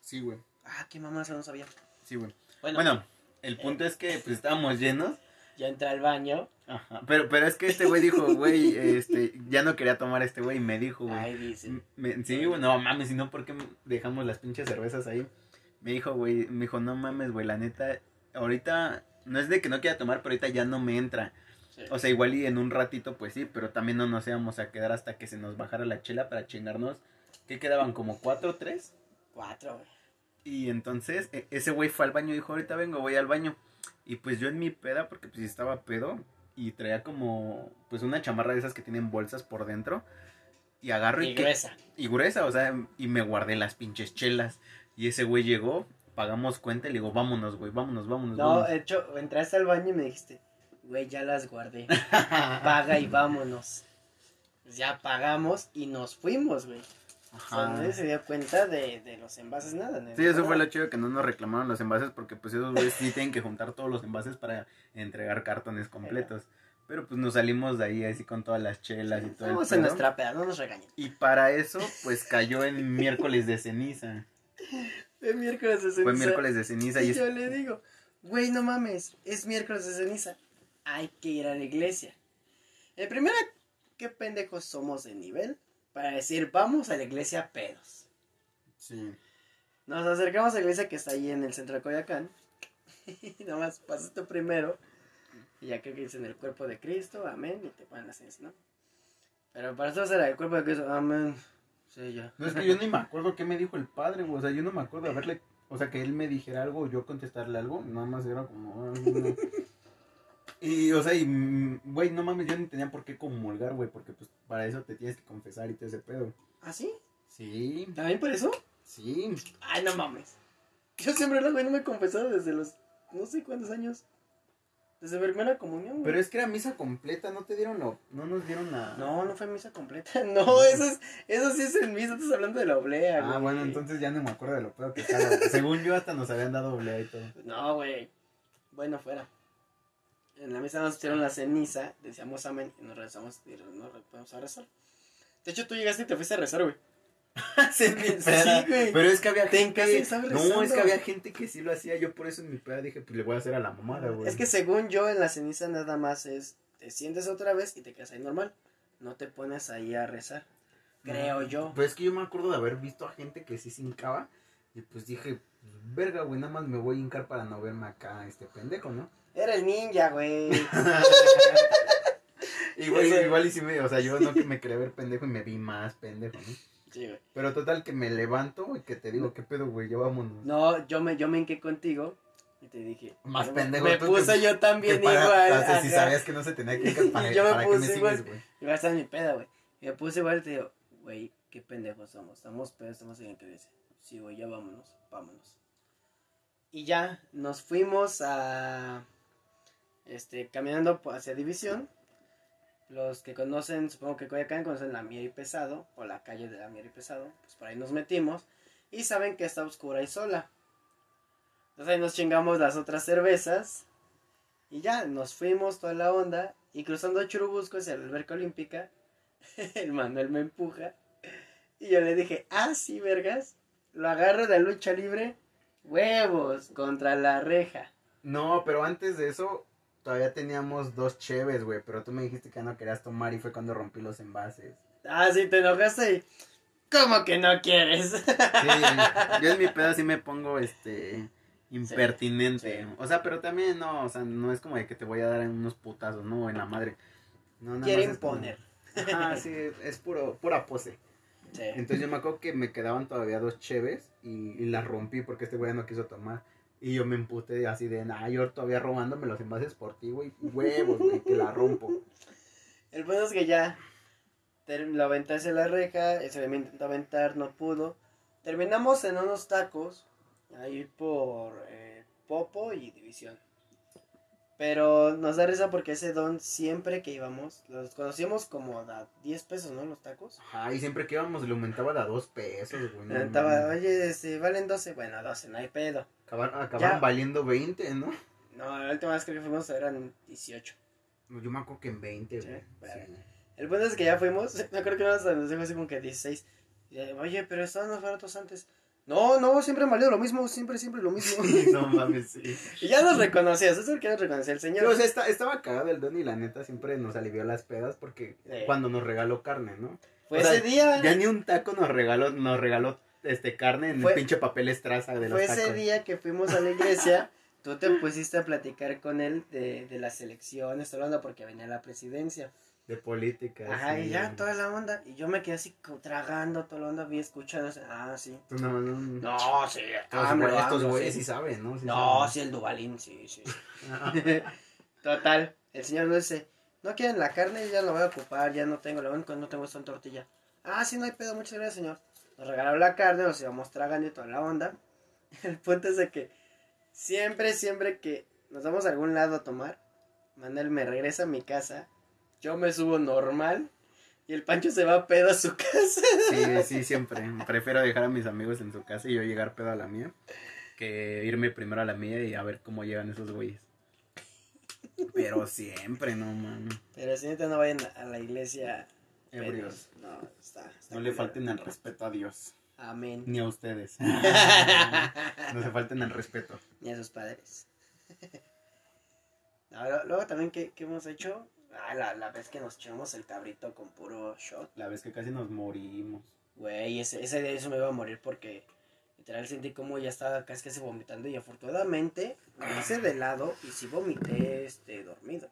Sí, güey. Ah, qué mamá, eso no sabía. Sí, güey. Bueno, Bueno, el punto es que pues estábamos llenos. ya entré al baño. Ajá. Pero, pero es que este güey dijo, güey, este, ya no quería tomar este güey y me dijo, güey. Ahí dice. Me- sí, güey, no mames, si no, ¿por qué dejamos las pinches cervezas ahí? Me dijo, güey, me dijo, no mames, güey, la neta, ahorita, no es de que no quiera tomar, pero ahorita ya no me entra. Sí. O sea, igual y en un ratito, pues sí, pero también no nos íbamos a quedar hasta que se nos bajara la chela para chingarnos. ¿Qué quedaban? ¿Como cuatro, tres? Cuatro, güey. Y entonces, e- ese güey fue al baño y dijo, ahorita vengo, voy al baño. Y pues yo en mi peda, porque pues estaba pedo, y traía como, pues una chamarra de esas que tienen bolsas por dentro. Y agarro y, Y que- gruesa. y gruesa, o sea, y me guardé las pinches chelas. Y ese güey llegó, pagamos cuenta y le digo, vámonos, güey, vámonos, vámonos. No, vámonos". de hecho, entraste al baño y me dijiste, güey, ya las guardé. Paga y vámonos. Ya pagamos y nos fuimos, güey. O sea, Ajá. nadie se dio cuenta de, de los envases, nada. Sí, eso fue lo chido que no nos reclamaron los envases porque pues esos güeyes sí tienen que juntar todos los envases para entregar cartones completos. Pero pues nos salimos de ahí así con todas las chelas y todo Estamos en nuestra peda, no nos regañen. Y para eso pues cayó en miércoles de ceniza. Es miércoles de ceniza. Fue miércoles de ceniza y Y es- yo le digo, güey, no mames, es miércoles de ceniza. Hay que ir a la iglesia. El primero, qué pendejos somos de nivel para decir, vamos a la iglesia pedos. Sí. Nos acercamos a la iglesia que está ahí en el centro de Coyacán. Y nomás pasas tú primero. Y ya creo que dicen el cuerpo de Cristo, amén, y te ponen la ceniza, ¿no? Pero para nosotros era el cuerpo de Cristo, amén. Sí, ya. No es que yo ni me acuerdo qué me dijo el padre, güey. O sea, yo no me acuerdo de haberle. O sea, que él me dijera algo o yo contestarle algo. Nada más era como. "Ah, no". Y, o sea, y, mm, güey, no mames, yo ni tenía por qué comulgar, güey. Porque, pues, para eso te tienes que confesar y todo ese pedo. ¿Ah, sí? Sí, ¿También por eso? sí. Ay, no mames. Yo siempre lo güey, no me he confesado desde los no sé cuántos años. Desde mi primera comunión, güey. Pero es que era misa completa, no te dieron lo. No nos dieron la. No, no fue misa completa. No, eso es, eso sí es en misa, estás hablando de la oblea, güey. Ah, bueno, entonces ya no me acuerdo de lo pedo que estaba. güey. Según yo, hasta nos habían dado oblea y todo. No, güey. Bueno, fuera. En la misa nos pusieron la ceniza, decíamos amén y nos rezamos y nos fuimos a rezar. De hecho, tú llegaste y te fuiste a rezar, güey. Sí, Sí, güey. Pero es que había Te gente. estaba No, es que había gente que sí lo hacía. Yo por eso en mi peda dije, pues le voy a hacer a la mamada, güey. Es que según yo, en la ceniza nada más es, te sientes otra vez y te quedas ahí normal. No te pones ahí a rezar. Creo yo. Pues es que yo me acuerdo de haber visto a gente que sí se hincaba. Y pues dije, verga, güey, nada más me voy a hincar para no verme acá, este pendejo, ¿no? Era el ninja, güey. Igual, Ese- igual y sí me, o sea, yo no que me creé ver pendejo y me vi más pendejo, ¿no? Sí, güey. Pero total que me levanto y que te digo, ¿qué pedo, güey? Ya vámonos. No, yo me, yo me hinqué contigo y te dije. Más pendejo Me puse que- yo también para- igual. o sea, si sabías que no se tenía que hincar para, Yo me para qué me puse igual. sigues, güey. Estar en mi peda, güey. Y me puse igual y te digo, güey, qué pendejos somos. Estamos pedos, estamos en la iglesia. Sí, güey, ya vámonos, vámonos. Y ya nos fuimos a. Este, caminando hacia División. Los que conocen, supongo que Coyacán conocen la Mier y Pesado, o la calle de la Mier y Pesado, pues por ahí nos metimos. Y saben que está oscura y sola. Entonces ahí nos chingamos las otras cervezas. Y ya, nos fuimos toda la onda. Y cruzando Churubusco hacia la alberca olímpica, el Manuel me empuja. Y yo le dije, ah, sí, vergas. Lo agarro de lucha libre. Huevos contra la reja. No, pero antes de eso, todavía teníamos dos cheves, güey, pero tú me dijiste que ya no querías tomar y fue cuando rompí los envases. Ah, sí, te enojaste y... ¿Cómo que no quieres? Sí, yo en mi pedo sí me pongo, este, impertinente. sí. O sea, pero también no, o sea, no es como de que te voy a dar en unos putazos, no, en la madre. No, nada Quiere como- imponer. Ajá, sí, es puro, pura pose. Sí. Entonces yo me acuerdo que me quedaban todavía dos cheves y, y las rompí porque este güey no quiso tomar. Y yo me emputé así de, nah, yo todavía robándome los envases por ti, güey. Huevos, güey, que la rompo. El bueno es que ya lo aventé hacia la reja, ese me intentó aventar, no pudo. Terminamos en unos tacos, ahí por eh, Popo y División. Pero nos da risa porque ese don siempre que íbamos, los conocíamos como a 10 pesos, ¿no? Los tacos. Ajá, y siempre que íbamos le aumentaba a dos pesos, güey. no Estaba, mames. oye, este, valen 12, bueno, 12, no hay pedo. Acaban, acababan Ya. valiendo 20, ¿no? No, la última vez que fuimos eran 18. No, Yo me acuerdo que en 20, Sí, güey. bueno. Sí. El bueno es que ya fuimos, me acuerdo que nos, dijo así como que 16. Y, Oye, pero estaban más baratos antes. No, no, siempre valido lo mismo, siempre, siempre lo mismo. no mames, sí. y ya nos reconocías, eso es lo que nos reconocía el señor. o sea, está- estaba cagado el don y la neta siempre nos alivió las pedas porque Sí. cuando nos regaló carne, ¿no? fue o sea, ese día, Ya ni un taco nos regaló, nos regaló este carne en Fue- el pinche papel estraza de los fue tacos. ese día que fuimos a la iglesia. Tú te pusiste a platicar con él de, de las elecciones, hablando porque venía la presidencia. De política. Ajá, y ya toda la onda. Y yo me quedé así tragando toda la onda, vi escuchando. Ah, sí. Tú no, no, No, sí, güey- estos güeyes sí. sí saben, ¿no? Sí No, saben. sí, el Dubalín, sí, sí. Ah, Total, el señor nos dice, no quieren la carne, ya la voy a ocupar, ya no tengo, lo único que no tengo es en tortilla. Ah, sí, no hay pedo, muchas gracias, señor. Nos regalaron la carne, nos íbamos tragando y toda la onda. El punto es de que siempre, siempre que nos vamos a algún lado a tomar, Manuel me regresa a mi casa, yo me subo normal y el Pancho se va a pedo a su casa. Sí, sí, siempre. Prefiero dejar a mis amigos en su casa y yo llegar pedo a la mía que irme primero a la mía y a ver cómo llegan esos güeyes. Pero siempre, no, mano. Pero si neta no vayan a la iglesia. Ebrios. No, está, está No le falten el respeto a Dios. Amén. Ni a ustedes. No se falten el respeto. ni a sus padres. No, luego también, ¿qué, qué hemos hecho? Ah, la, la vez que nos echamos el cabrito con puro shot. La vez que casi nos morimos. Güey, ese, ese día eso me iba a morir porque literal sentí como ya estaba casi casi vomitando y afortunadamente me hice de lado y sí vomité este, dormido.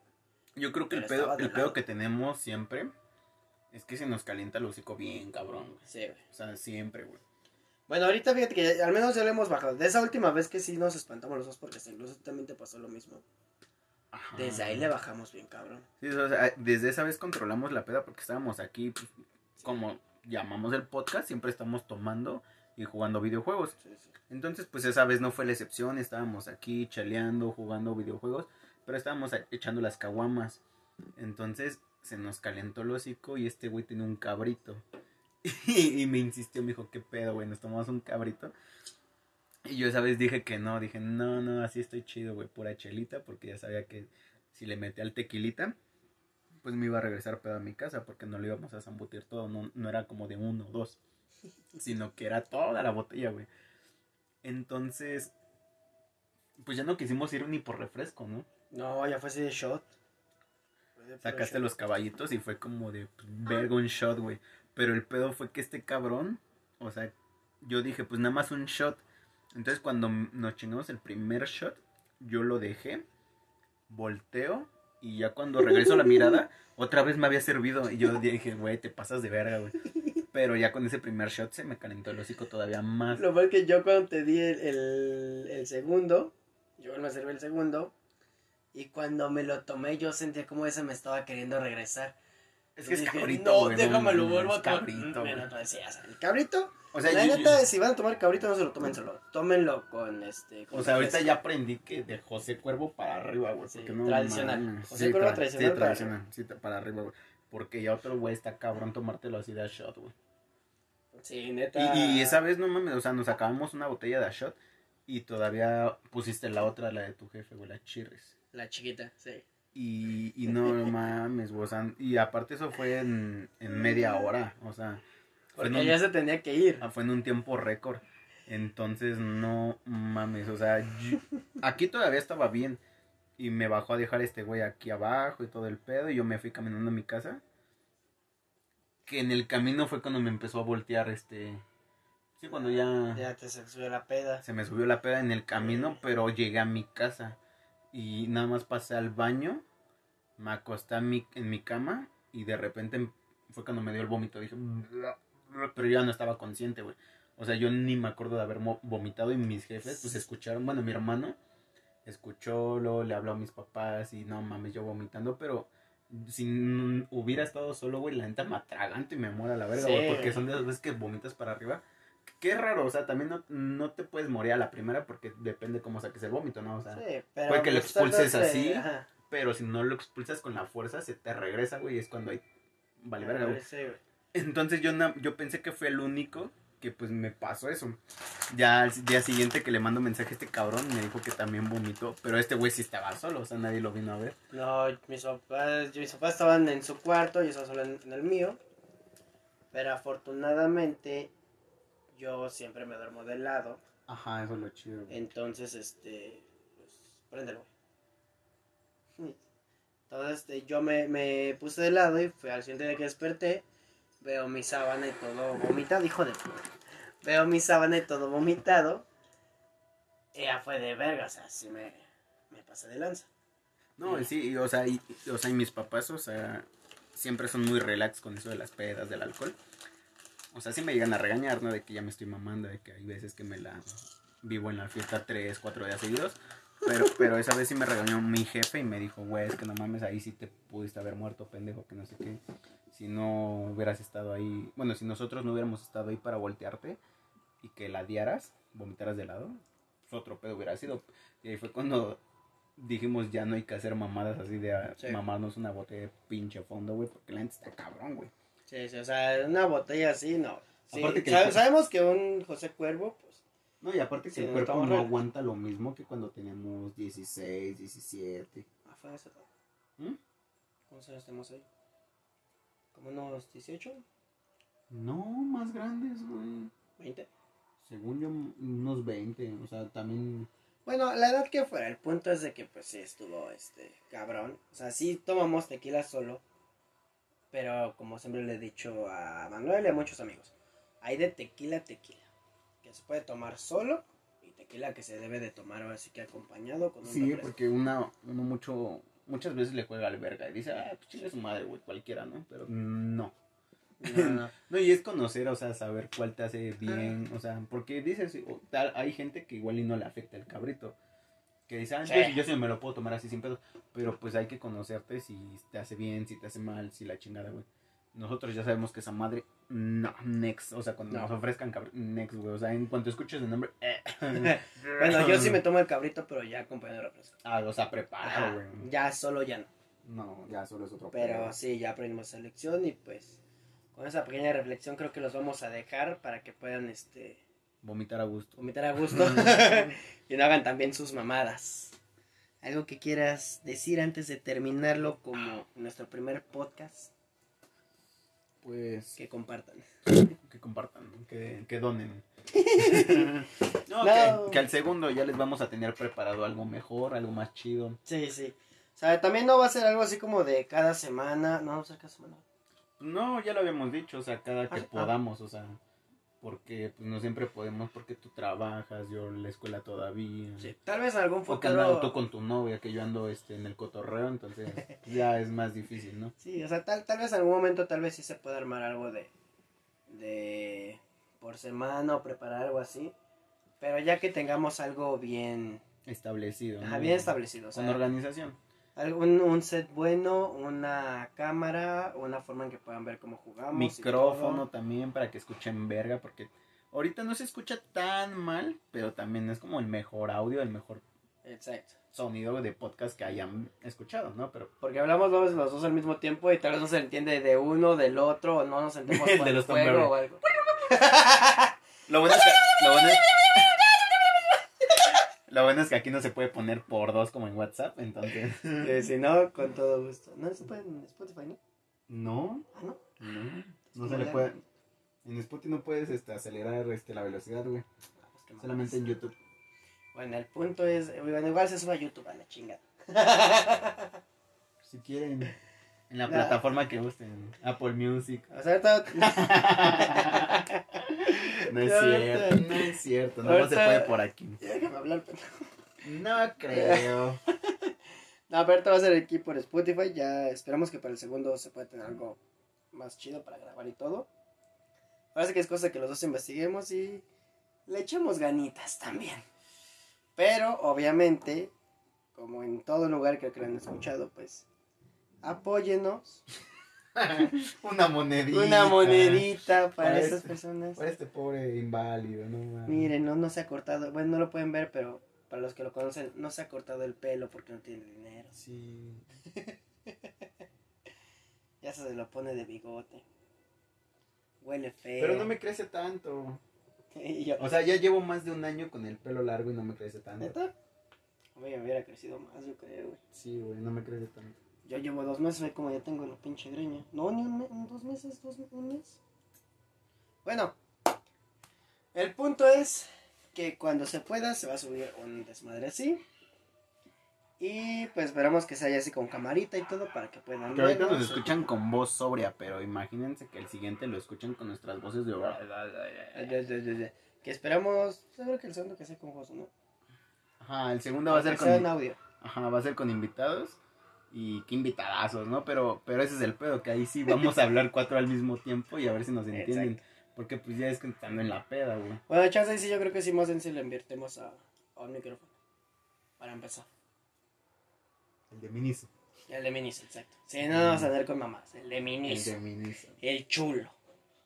Yo creo que el pedo, de el pedo que tenemos siempre es que se nos calienta el hocico bien, cabrón. güey. Sí, güey. O sea, siempre, güey. Bueno, ahorita fíjate que ya- al menos ya le hemos bajado. De esa última vez que sí nos espantamos los dos porque incluso también te pasó lo mismo. Ajá. Desde ahí le bajamos bien, cabrón. Sí, o sea, desde esa vez controlamos la peda porque estábamos aquí, pues, como llamamos el podcast, siempre estamos tomando y jugando videojuegos. Sí, sí. Entonces, pues esa vez no fue la excepción, estábamos aquí chaleando, jugando videojuegos, pero estábamos echando las caguamas. Entonces se nos calentó el hocico y este güey tenía un cabrito. Y, me insistió, me dijo, ¿qué pedo, güey? ¿Nos tomamos un cabrito? Y yo esa vez dije que no, dije, no, no, así estoy chido, güey, pura chelita, porque ya sabía que si le metía al tequilita, pues me iba a regresar pedo a mi casa, porque no lo íbamos a zambutir todo, no, no era como de uno o dos, sino que era toda la botella, güey. Entonces, pues ya no quisimos ir ni por refresco, ¿no? No, ya fue así de shot. De Sacaste shot. los caballitos y fue como de pues, verga un shot, güey. Pero el pedo fue que este cabrón, o sea, yo dije, pues nada más un shot. Entonces cuando nos chingamos el primer shot, yo lo dejé, volteo y ya cuando regreso la mirada, otra vez me había servido. Y yo dije, güey, te pasas de verga, güey. Pero ya con ese primer shot se me calentó el hocico todavía más. Lo mal que yo cuando te di el, el, el segundo, yo me serví el segundo, y cuando me lo tomé yo sentía como ese me estaba queriendo regresar. Es que es cabrito, No, güey, déjame lo vuelvo a tomar. cabrito, el cabrito, O sea, la yo- neta, yo- si van a tomar cabrito no se lo tomen solo, tómenlo con este... con O sea, ahorita ya aprendí que de José Cuervo para arriba, güey. Sí, porque no tradicional. mames. José Cuervo tra- tradicional Sí, para tradicional. Sí, ta- para arriba, güey. Porque ya otro güey está cabrón tomártelo así de a shot, güey. Sí, neta. Y, y esa vez, no mames, o sea, nos acabamos una botella de a shot y todavía pusiste la otra, la de tu jefe, güey, la chirres. La chiquita, sí. Y, y no mames, sea, y aparte eso fue en, en media hora, o sea, Porque un, ya se tenía que ir. ah, fue en un tiempo récord. Entonces, no mames, o sea, yo- aquí todavía estaba bien. Y me bajó a dejar este güey aquí abajo y todo el pedo. Y yo me fui caminando a mi casa. Que en el camino fue cuando me empezó a voltear este. Sí, cuando ya, Ya te se subió la peda. se me subió la peda en el camino, pero llegué a mi casa. Y nada más pasé al baño. Me acosté en mi, en mi cama. Y de repente fue cuando me dio el vómito. Dije, pero yo ya no estaba consciente, güey. O sea, yo ni me acuerdo de haber vomitado y mis jefes, pues escucharon, bueno, mi hermano escuchó, luego le habló a mis papás y no mames, yo vomitando, pero si hubiera estado solo, güey, la neta me atraganto y me muero a la verga, Sí, güey, porque son de esas veces que vomitas para arriba. Qué raro, o sea, también no, no te puedes morir a la primera porque depende cómo saques el vómito, ¿no? O sea, Sí, pero. Puede que lo pues, expulses vez, así. eh, ajá. Pero si no lo expulsas con la fuerza, se te regresa, güey, y es cuando hay... Vale, verga, güey. Entonces yo, yo pensé que fue el único que pues me pasó eso. Ya al día siguiente que le mando mensaje a este cabrón me dijo que también vomitó, pero este güey sí estaba solo, o sea, nadie lo vino a ver. No, mis papás, mis papás estaban en su cuarto, yo estaba solo en, en el mío. Pero afortunadamente, yo siempre me duermo de lado. Ajá, eso es lo chido. güey. Entonces, este, pues, préndelo. Entonces, este, yo me, me puse de lado y fue al siguiente día que desperté. Veo mi sábana y todo vomitado, hijo de puta. Veo mi sábana y todo vomitado. Ya fue de verga, o sea, así me, me pasé de lanza. No, sí, y, o sea, o sea, y mis papás, o sea, siempre son muy relax con eso de las pedas, del alcohol. O sea, sí me llegan a regañar, ¿no? De que ya me estoy mamando, de que hay veces que me la vivo en la fiesta tres, cuatro días seguidos. Pero, pero esa vez sí me regañó mi jefe y me dijo, güey, es que no mames, ahí sí te pudiste haber muerto, pendejo, que no sé qué. Si no hubieras estado ahí, bueno, si nosotros no hubiéramos estado ahí para voltearte y que la diaras, vomitaras de lado, pues otro pedo hubiera sido. Y ahí fue cuando dijimos, ya no hay que hacer mamadas así de a- Sí. mamarnos una botella de pinche fondo, güey, porque la gente está cabrón, güey. Sí, sí, o sea, una botella así, no. Sí, Aparte que- sabe- sabemos que un José Cuervo, No, y aparte que Sí, el cuerpo no aguanta lo mismo que cuando teníamos 16, 17. ah, fue todo. ¿Mm? ¿Cuántos años tenemos ahí? ¿Como unos 18? No, más grandes, güey. ¿20? Según yo, unos 20. O sea, también. Bueno, la edad que fuera, el punto es de que pues sí estuvo este cabrón. O sea, sí tomamos tequila solo. Pero como siempre le he dicho a Manuel y a muchos amigos, hay de tequila a tequila. Que se puede tomar solo y tequila que se debe de tomar ahora sí que acompañado con un Sí, refresco. porque una, uno mucho. Muchas veces le juega al verga y dice, ah, pues chingue su madre, güey, cualquiera, ¿no? Pero no. No, no. No, y es conocer, o sea, saber cuál te hace bien, o sea, porque dices, o tal, hay gente que igual y no le afecta el cabrito, que dice, ah, Sí. yo, yo sí me lo puedo tomar así sin pedo, pero pues hay que conocerte si te hace bien, si te hace mal, si la chingada, güey. Nosotros ya sabemos que esa madre, no, next, o sea, cuando No. nos ofrezcan cabrito, next, güey, o sea, en cuanto escuches el nombre, eh. Bueno, yo sí me tomo el cabrito, pero ya acompañado de refresco. Ah, o sea, preparado, güey. ya solo ya no. No, ya solo es otro Pero pedo. sí, ya aprendimos esa lección y pues con esa pequeña reflexión creo que los vamos a dejar para que puedan este Vomitar a gusto. vomitar a gusto y no hagan también sus mamadas. ¿Algo que quieras decir antes de terminarlo como nuestro primer podcast? Pues Que compartan. que compartan, que, que donen. No. no, Que, que al segundo ya les vamos a tener preparado algo mejor, algo más chido. Sí, sí. O sea, también no va a ser algo así como de cada semana. No, no va a ser cada semana. No, ya lo habíamos dicho, o sea, cada que Ah, ah. podamos, o sea, porque pues no siempre podemos porque tú trabajas, yo en la escuela todavía. Sí. Tal vez algún O que andas tú futuro. con tu novia, que yo ando este en el cotorreo, entonces ya es más difícil, ¿no? Sí, o sea, tal, tal vez en algún momento tal vez sí se pueda armar algo de, de por semana o preparar algo así. Pero ya que tengamos algo bien, Establecido. ajá, ¿no? bien establecido. O Con sea, organización. Algún, un set bueno, una cámara, una forma en que puedan ver cómo jugamos. Micrófono también para que escuchen verga, porque ahorita no se escucha tan mal, pero también es como el mejor audio, el mejor Exacto. sonido de podcast que hayan escuchado, ¿no? Pero Porque hablamos dos, los dos al mismo tiempo y tal vez no se entiende de uno, del otro, o no nos entendemos de el los juego o algo. lo bueno es que, lo bueno es- lo bueno es que aquí no se puede poner por dos como en WhatsApp, entonces. Si no, con todo gusto. No se puede en Spotify, ¿no? No, Ah, no. no, no se le puede. En Spotify no puedes este, acelerar este, la velocidad, güey. Ah, pues Solamente en. YouTube. Bueno, el punto es, bueno, igual se sube a YouTube a la chingada. Si quieren, en la plataforma que gusten, Apple Music. O sea, ahorita- No es cierto, no es cierto, no, no se puede por aquí. Ya déjame hablar, pendejo. No creo. No, pero ahorita va a ser aquí por Spotify. Ya esperamos que para el segundo se pueda tener algo más chido para grabar y todo. Parece que es cosa que los dos investiguemos y le echemos ganitas también. Pero obviamente, como en todo lugar que, que lo han escuchado, pues apóyenos. Una monedita. Una monedita para Para esas este- personas. Para este pobre inválido, no mames. Miren, no, no se ha cortado. Bueno, no lo pueden ver, pero para los que lo conocen, no se ha cortado el pelo porque no tiene dinero. Sí. Ya se lo pone de bigote. Huele feo. Pero no me crece tanto. Yo, O sea, ya llevo más de un año con el pelo largo y no me crece tanto. ¿Neta? Oye, me hubiera crecido más, yo creo, güey. Sí, güey, no me crece tanto. Yo llevo dos meses, ve como ya tengo la pinche greña. No, ni un mes, dos meses, dos, un mes. Bueno, el punto es que cuando se pueda se va a subir un desmadre así. Y pues esperamos que se haya así con camarita y todo para que puedan Que ahorita nos escuchan con voz sobria, pero imagínense que el siguiente lo escuchen con nuestras voces de hogar. Que esperamos, seguro que el segundo que sea con voz, ¿no? Ajá, el segundo va a ser sea con, audio. ajá, va a ser con invitados y qué invitadazos, ¿no? Pero, pero ese es el pedo, que ahí sí vamos a hablar cuatro al mismo tiempo y a ver si nos entienden. Exacto. Porque pues ya es que estando en la peda, güey. Bueno, chance ahí sí yo creo que sí más en si le invertimos a, a un micrófono. Para empezar. El de Miniso. El de Minis, exacto. Sí, no vamos a andar con mamás. El de El Minis. de Miniso. El chulo.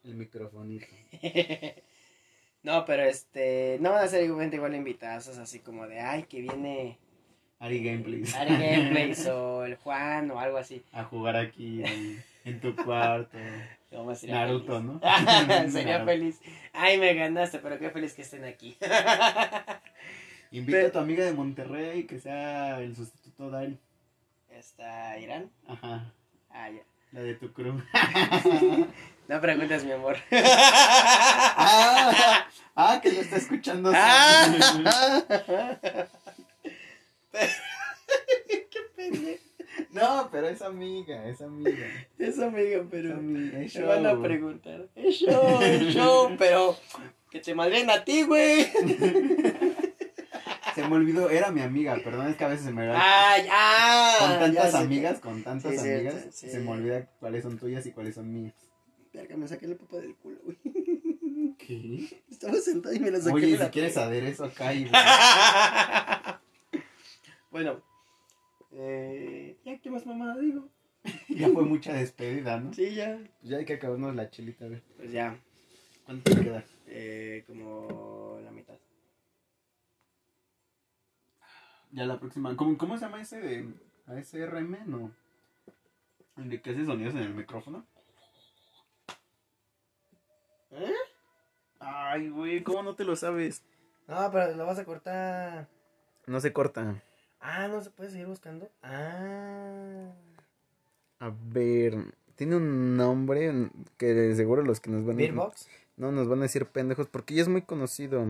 El microfonito. no, pero este. No van a ser igualmente igual invitados así como de ay que viene Ari Gameplays. Ari Gameplays o el Juan o algo así. A jugar aquí en tu cuarto. Como sería Naruto, feliz. ¿no? sería Naruto. feliz. Ay, me ganaste, pero qué feliz que estén aquí. Invita Pero- a tu amiga de Monterrey que sea el sustituto de Ari. Está Irán. Ajá. Ah, ya. La de tu crew. No preguntes, mi amor. ah, ah, que lo está escuchando. Ah. qué pendejo. no, pero es amiga, es amiga. Es amigo, Es pero. amiga, es Me van a show. preguntar. Es show, es show, pero. Que te madren a ti, güey. Se me olvidó, era mi amiga, perdón, es que a veces se me olvida. Ay, ah. con tantas amigas, con tantas Sí, cierto, amigas, sí. se me olvida cuáles son tuyas y cuáles son mías. Verga, me saqué la papa del culo, güey. ¿Qué? Estaba sentado y me la saqué. Oye, si quieres saber eso acá y bueno. Eh, ya, ¿qué más mamada digo? ya fue mucha despedida, ¿no? Sí, ya. Pues ya hay que acabarnos la chelita, a ver. Pues ya. ¿Cuánto te queda? Eh, como la mitad. Ya la próxima. ¿Cómo, cómo se llama ese de ASRM? No. El de que hace sonidos en el micrófono. ¿Eh? Ay, güey, ¿cómo no te lo sabes? No, pero lo vas a cortar. No se corta. Ah, no se puede seguir buscando. Ah. A ver, tiene un nombre que de seguro los que nos van a Beatbox. No, nos van a decir pendejos porque ya es muy conocido.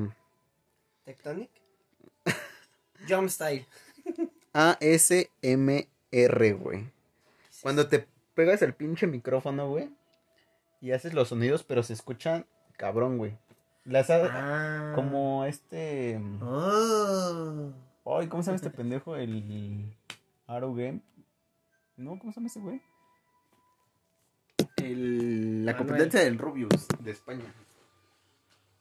Tectonic. Jump Style. ASMR, güey. Cuando te pegas el pinche micrófono, güey, y haces los sonidos, pero se escuchan cabrón, güey. Las Ah. como este Oh. Ay, ¿cómo se llama este pendejo? El Arrow Game. No, ¿cómo se llama ese güey? El... La competencia del Rubius de España.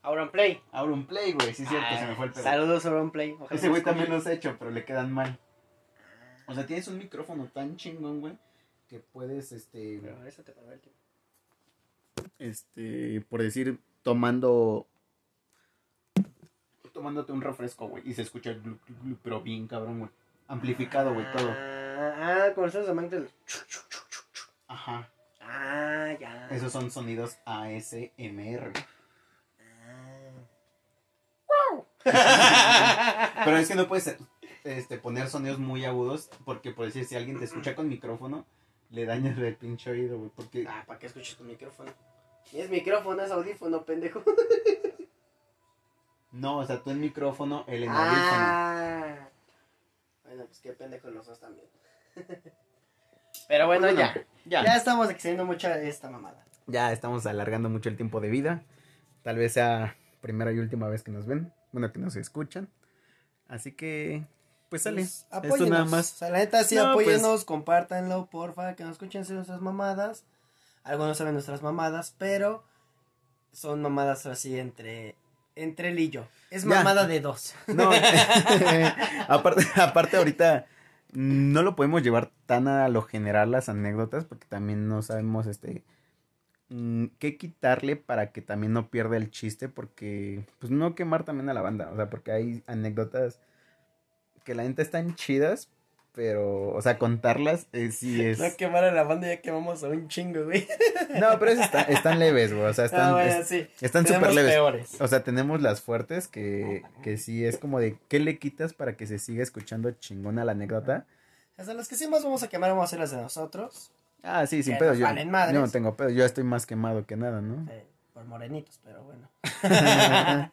Auron Play. Auron Play, güey, sí es cierto, se me fue el pedo. Saludos, Auron Play. Ojalá Ese güey también los ha hecho, pero le quedan mal. O sea, tienes un micrófono tan chingón, güey, que puedes, este, Pero eso te pagó el tiempo. este, por decir, tomando, tomándote un refresco, güey, y se escucha, glu, glu, glu, pero bien cabrón, güey. Amplificado, güey, todo. Ah, ah, con de Magdal. Ajá. Ah, ya. Esos son sonidos ASMR. Ah. Pero es que no puedes este, poner sonidos muy agudos porque, por decir, si alguien te escucha con micrófono, le dañas el pinche oído, güey. Porque Ah, ¿para qué escuchas tu micrófono? Es micrófono, es audífono, pendejo. No, o sea, tú el micrófono, el en audífono. Ah. Bueno, Bueno, pues qué pendejos los dos también. Pero bueno, Bueno, ya. ya. Ya estamos excediendo mucho esta mamada. Ya estamos alargando mucho el tiempo de vida. Tal vez sea primera y última vez que nos ven. Bueno, que nos escuchan. Así que, pues sale. Pues, Esto nada más. O sea, la neta, sí, No, pues- apóyennos, compártanlo, porfa, que nos escuchen nuestras mamadas. Algunos saben nuestras mamadas, pero son mamadas así entre, entre él y yo. Es Ya. mamada de dos. No, aparte, aparte ahorita no lo podemos llevar tan a lo general las anécdotas porque también no sabemos este mm, qué quitarle para que también no pierda el chiste porque pues no quemar también a la banda, o sea, porque hay anécdotas que la gente están chidas, pero o sea, contarlas eh, sí es No quemar a la banda, ya quemamos a un chingo, güey. No, pero esas están, están leves, güey, o sea, están Ah, bueno, es- sí. están súper leves. peores. O sea, tenemos las fuertes que, que sí es como de ¿qué le quitas para que se siga escuchando chingona la anécdota? Hasta las que sí más vamos a quemar, vamos a hacer las de nosotros. Ah, sí, sin pedo. yo no tengo pedo. Yo estoy más quemado que nada, ¿no? eh, por morenitos, pero bueno.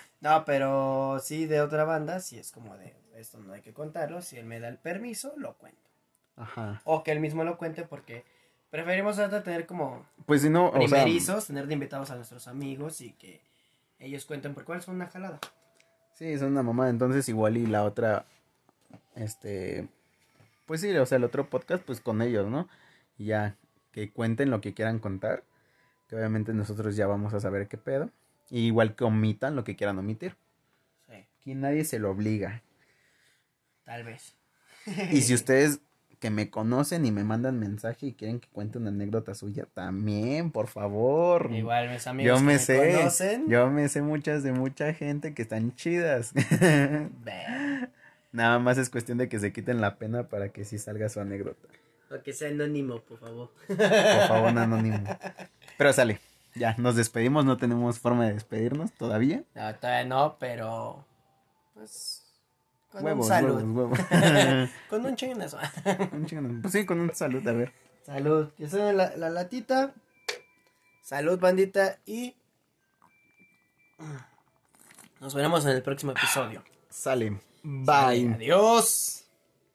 no, pero sí de otra banda, sí es como de esto no hay que contarlo. Si él me da el permiso, lo cuento. Ajá. O que él mismo lo cuente porque preferimos tener como Pues si no, o sea, primerizos, tener de invitados a nuestros amigos y que ellos cuenten por cuál son una jalada. sí, es una mamada. Entonces igual y la otra, este, pues sí, o sea, el otro podcast, pues con ellos, ¿no? Y ya, que cuenten lo que quieran contar. Que obviamente nosotros ya vamos a saber qué pedo. Y igual que omitan lo que quieran omitir. Sí, Aquí nadie se lo obliga. Tal vez. Y si ustedes que me conocen y me mandan mensaje y quieren que cuente una anécdota suya, también, por favor. Igual mis amigos yo que me, me sé, conocen. yo me sé muchas de mucha gente que están chidas. Nada más es cuestión de que se quiten la pena para que sí salga su anécdota. o que sea anónimo, por favor. Por favor, un anónimo. Pero sale. Ya, nos despedimos, no tenemos forma de despedirnos todavía. No, todavía no, pero pues con huevos, un salud. huevos, huevos. Con un chingazo. Un. Pues sí, con un salud, a ver. Salud. Que sea la, la latita. Salud, bandita. Y nos veremos en el próximo episodio. Sale. Bye. Adiós.